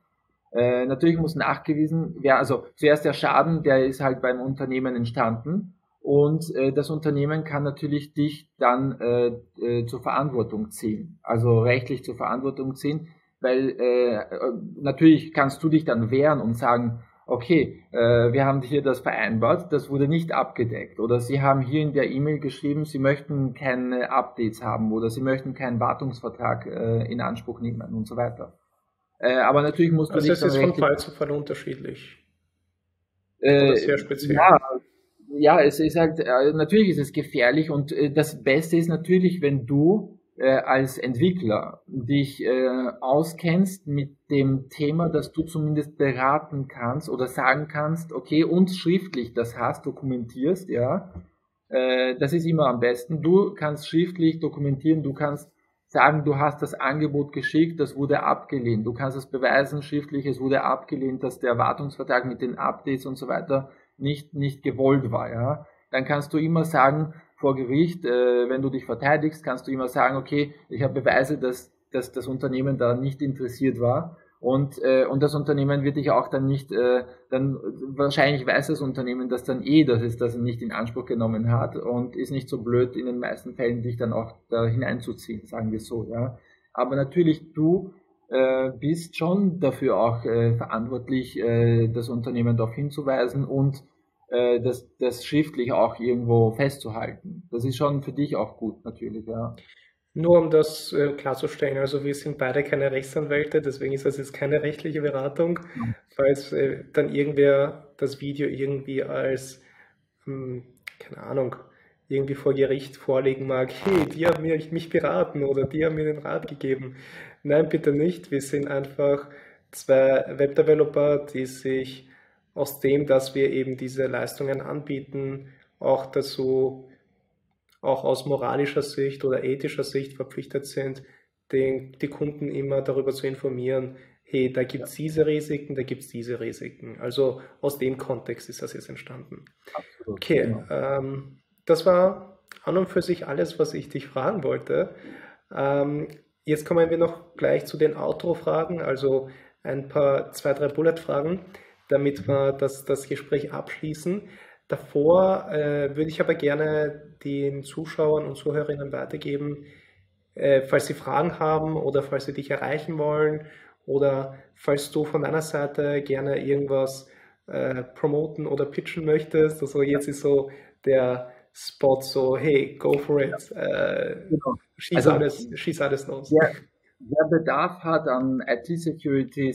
Äh, natürlich muss nachgewiesen werden, also zuerst der Schaden, der ist halt beim Unternehmen entstanden und äh, das Unternehmen kann natürlich dich dann äh, äh, zur Verantwortung ziehen, also rechtlich zur Verantwortung ziehen, weil äh, natürlich kannst du dich dann wehren und sagen, okay, äh, wir haben hier das vereinbart, das wurde nicht abgedeckt oder Sie haben hier in der E-Mail geschrieben, Sie möchten keine Updates haben oder Sie möchten keinen Wartungsvertrag äh, in Anspruch nehmen und so weiter. Äh, aber natürlich musst du also nicht. Das ist von Fall zu Fall unterschiedlich. Äh, sehr speziell. Ja, ja, es ist halt, äh, natürlich ist es gefährlich und äh, das Beste ist natürlich, wenn du äh, als Entwickler dich äh, auskennst mit dem Thema, dass du zumindest beraten kannst oder sagen kannst, okay, uns schriftlich das hast, dokumentierst, ja, äh, das ist immer am besten. Du kannst schriftlich dokumentieren, du kannst sagen, du hast das Angebot geschickt, das wurde abgelehnt. Du kannst es beweisen schriftlich, es wurde abgelehnt, dass der Erwartungsvertrag mit den Updates und so weiter nicht, nicht gewollt war. Ja? Dann kannst du immer sagen, vor Gericht, äh, wenn du dich verteidigst, kannst du immer sagen, okay, ich habe Beweise, dass, dass das Unternehmen da nicht interessiert war. Und, äh, und das Unternehmen wird dich auch dann nicht, äh, dann wahrscheinlich weiß das Unternehmen das dann eh, dass es das nicht in Anspruch genommen hat und ist nicht so blöd in den meisten Fällen dich dann auch da hineinzuziehen, sagen wir so, ja. Aber natürlich du äh, bist schon dafür auch äh, verantwortlich, äh, das Unternehmen darauf hinzuweisen und äh, das, das schriftlich auch irgendwo festzuhalten. Das ist schon für dich auch gut, natürlich, ja. Nur um das äh, klarzustellen, also wir sind beide keine Rechtsanwälte, deswegen ist das jetzt keine rechtliche Beratung. Falls äh, dann irgendwer das Video irgendwie als, hm, keine Ahnung, irgendwie vor Gericht vorlegen mag, hey, die haben mich, mich beraten oder die haben mir den Rat gegeben. Nein, bitte nicht. Wir sind einfach zwei Webdeveloper, die sich aus dem, dass wir eben diese Leistungen anbieten, auch dazu auch aus moralischer Sicht oder ethischer Sicht verpflichtet sind, den, die Kunden immer darüber zu informieren, hey, da gibt es diese Risiken, da gibt es diese Risiken. Also aus dem Kontext ist das jetzt entstanden. Absolut, okay, genau. ähm, das war an und für sich alles, was ich dich fragen wollte. Ähm, jetzt kommen wir noch gleich zu den Outro-Fragen, also ein paar, zwei, drei Bullet-Fragen, damit mhm. wir das, das Gespräch abschließen. Davor äh, würde ich aber gerne den Zuschauern und Zuhörerinnen weitergeben, äh, falls sie Fragen haben oder falls sie dich erreichen wollen oder falls du von deiner Seite gerne irgendwas äh, promoten oder pitchen möchtest. Also jetzt ist so der Spot so, hey, go for it. Äh, genau. schieß, also, alles, schieß alles los. Wer, wer Bedarf hat an IT-Security,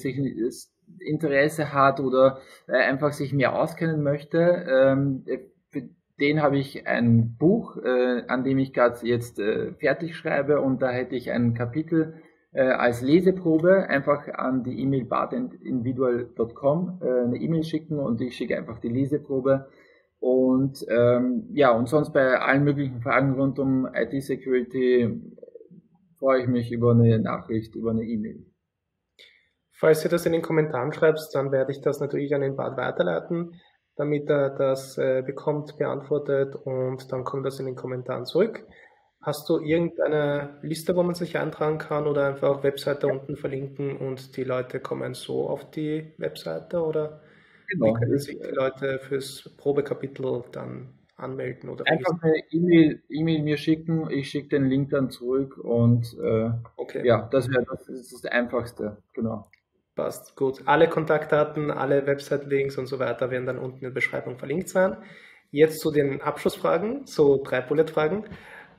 Interesse hat oder äh, einfach sich mehr auskennen möchte, ähm, für den habe ich ein Buch, äh, an dem ich gerade jetzt äh, fertig schreibe und da hätte ich ein Kapitel äh, als Leseprobe einfach an die E-Mail badindividual.com äh, eine E-Mail schicken und ich schicke einfach die Leseprobe. Und ähm, ja, und sonst bei allen möglichen Fragen rund um IT-Security freue ich mich über eine Nachricht, über eine E-Mail. Falls du das in den Kommentaren schreibst, dann werde ich das natürlich an den Bad weiterleiten, damit er das äh, bekommt, beantwortet und dann kommt das in den Kommentaren zurück. Hast du irgendeine Liste, wo man sich eintragen kann oder einfach Webseite unten verlinken und die Leute kommen so auf die Webseite oder genau. wie können sich die Leute fürs Probekapitel dann anmelden oder einfach eine E-Mail e mir schicken, ich schicke den Link dann zurück und äh, okay. ja, das wäre das, das, das Einfachste, genau. Passt, gut. Alle Kontaktdaten, alle Website-Links und so weiter werden dann unten in der Beschreibung verlinkt sein. Jetzt zu den Abschlussfragen, so drei Bullet-Fragen,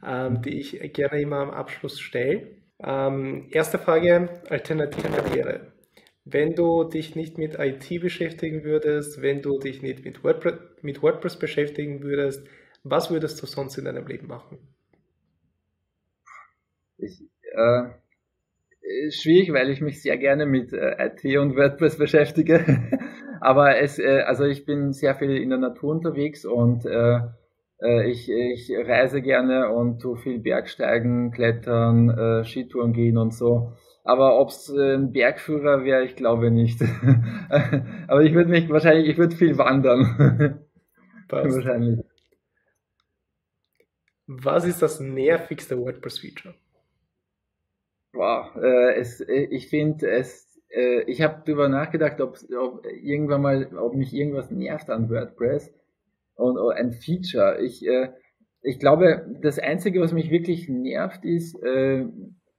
ähm, die ich gerne immer am Abschluss stelle. Ähm, erste Frage, alternative Karriere. Wenn du dich nicht mit IT beschäftigen würdest, wenn du dich nicht mit WordPress, mit WordPress beschäftigen würdest, was würdest du sonst in deinem Leben machen? Ich, äh, schwierig, weil ich mich sehr gerne mit äh, IT und WordPress beschäftige. Aber es, äh, also ich bin sehr viel in der Natur unterwegs und äh, äh ich, ich reise gerne und tue viel Bergsteigen, Klettern, äh, Skitouren gehen und so. Aber ob es äh, ein Bergführer wäre, ich glaube nicht. Aber ich würde mich wahrscheinlich, ich würde viel wandern. wahrscheinlich. Was ist das nervigste WordPress-Feature? Boah, äh, es, äh, ich finde es, äh, ich habe darüber nachgedacht, ob, ob irgendwann mal, ob mich irgendwas nervt an WordPress und oh, ein Feature. Ich, äh, ich glaube, das Einzige, was mich wirklich nervt, ist, äh,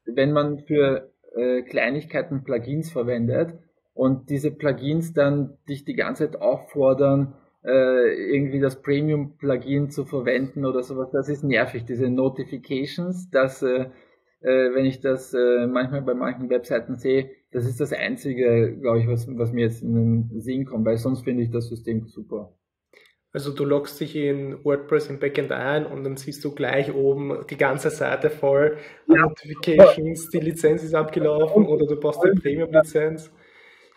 wenn man für äh, Kleinigkeiten Plugins verwendet und diese Plugins dann dich die ganze Zeit auffordern, irgendwie das Premium-Plugin zu verwenden oder sowas. Das ist nervig, diese Notifications, dass äh, wenn ich das äh, manchmal bei manchen Webseiten sehe, das ist das Einzige, glaube ich, was, was mir jetzt in den Sinn kommt, weil sonst finde ich das System super. Also du loggst dich in WordPress im Backend ein und dann siehst du gleich oben die ganze Seite voll ja. Notifications, die Lizenz ist abgelaufen oder du brauchst die Premium-Lizenz.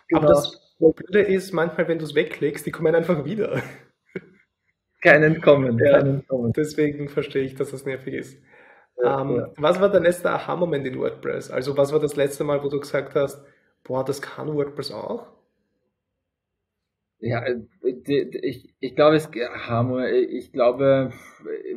Genau. Aber das Blöde ist, manchmal, wenn du es wegklickst, die kommen einfach wieder. kein Entkommen, ja, kein Entkommen. Deswegen verstehe ich, dass das nervig ist. Ähm, ja. Was war der letzte Aha-Moment in WordPress? Also was war das letzte Mal, wo du gesagt hast, boah, das kann WordPress auch? Ja, äh, ich, ich glaube, es ich glaube,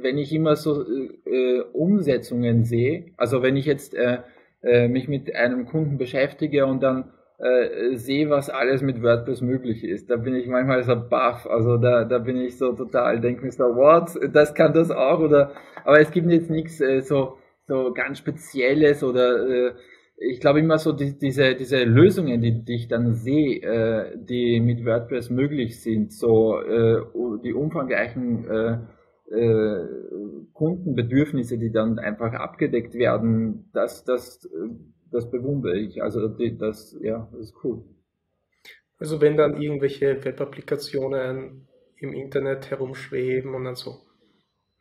wenn ich immer so äh, Umsetzungen sehe, also wenn ich jetzt äh, äh, mich mit einem Kunden beschäftige und dann äh, sehe, was alles mit WordPress möglich ist. Da bin ich manchmal so baff, also da, da bin ich so total, denke mir so, what, das kann das auch? Oder, aber es gibt jetzt nichts äh, so, so ganz Spezielles oder äh, ich glaube immer so die, diese, diese Lösungen, die, die ich dann sehe, äh, die mit WordPress möglich sind, so äh, die umfangreichen äh, äh, Kundenbedürfnisse, die dann einfach abgedeckt werden, das, das äh, das bewundere ich. Also das, ja, das ist cool. Also wenn dann irgendwelche Web-Applikationen im Internet herumschweben und dann so,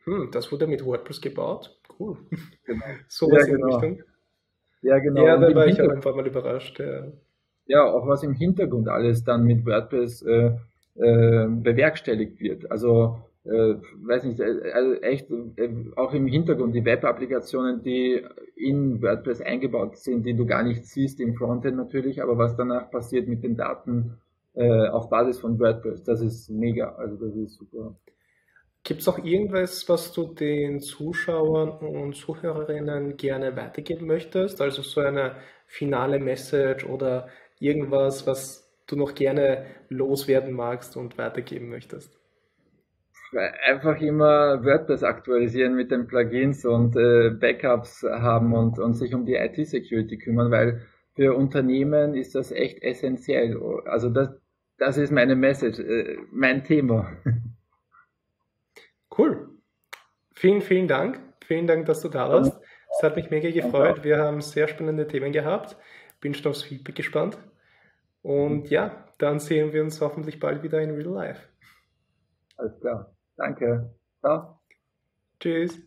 hm, das wurde mit WordPress gebaut? Cool. Genau. so was ja, genau. in Richtung. Ja, genau. Ja, da war ich auch einfach mal überrascht. Ja. ja, auch was im Hintergrund alles dann mit WordPress äh, äh, bewerkstelligt wird. Also äh, weiß nicht, äh, also echt äh, auch im Hintergrund die Web-Applikationen, die in WordPress eingebaut sind, die du gar nicht siehst im Frontend natürlich, aber was danach passiert mit den Daten äh, auf Basis von WordPress, das ist mega, also das ist super. Gibt es auch irgendwas, was du den Zuschauern und Zuhörerinnen gerne weitergeben möchtest? Also so eine finale Message oder irgendwas, was du noch gerne loswerden magst und weitergeben möchtest? Einfach immer WordPress aktualisieren mit den Plugins und äh, Backups haben und, und sich um die IT-Security kümmern, weil für Unternehmen ist das echt essentiell. Also das, das ist meine Message, äh, mein Thema. Cool. Vielen, vielen Dank. Vielen Dank, dass du da warst. Es hat mich mega gefreut. Wir haben sehr spannende Themen gehabt. Bin schon aufs Feedback gespannt. Und ja, dann sehen wir uns hoffentlich bald wieder in Real Life. Alles klar. Danke. Ciao. Tschüss.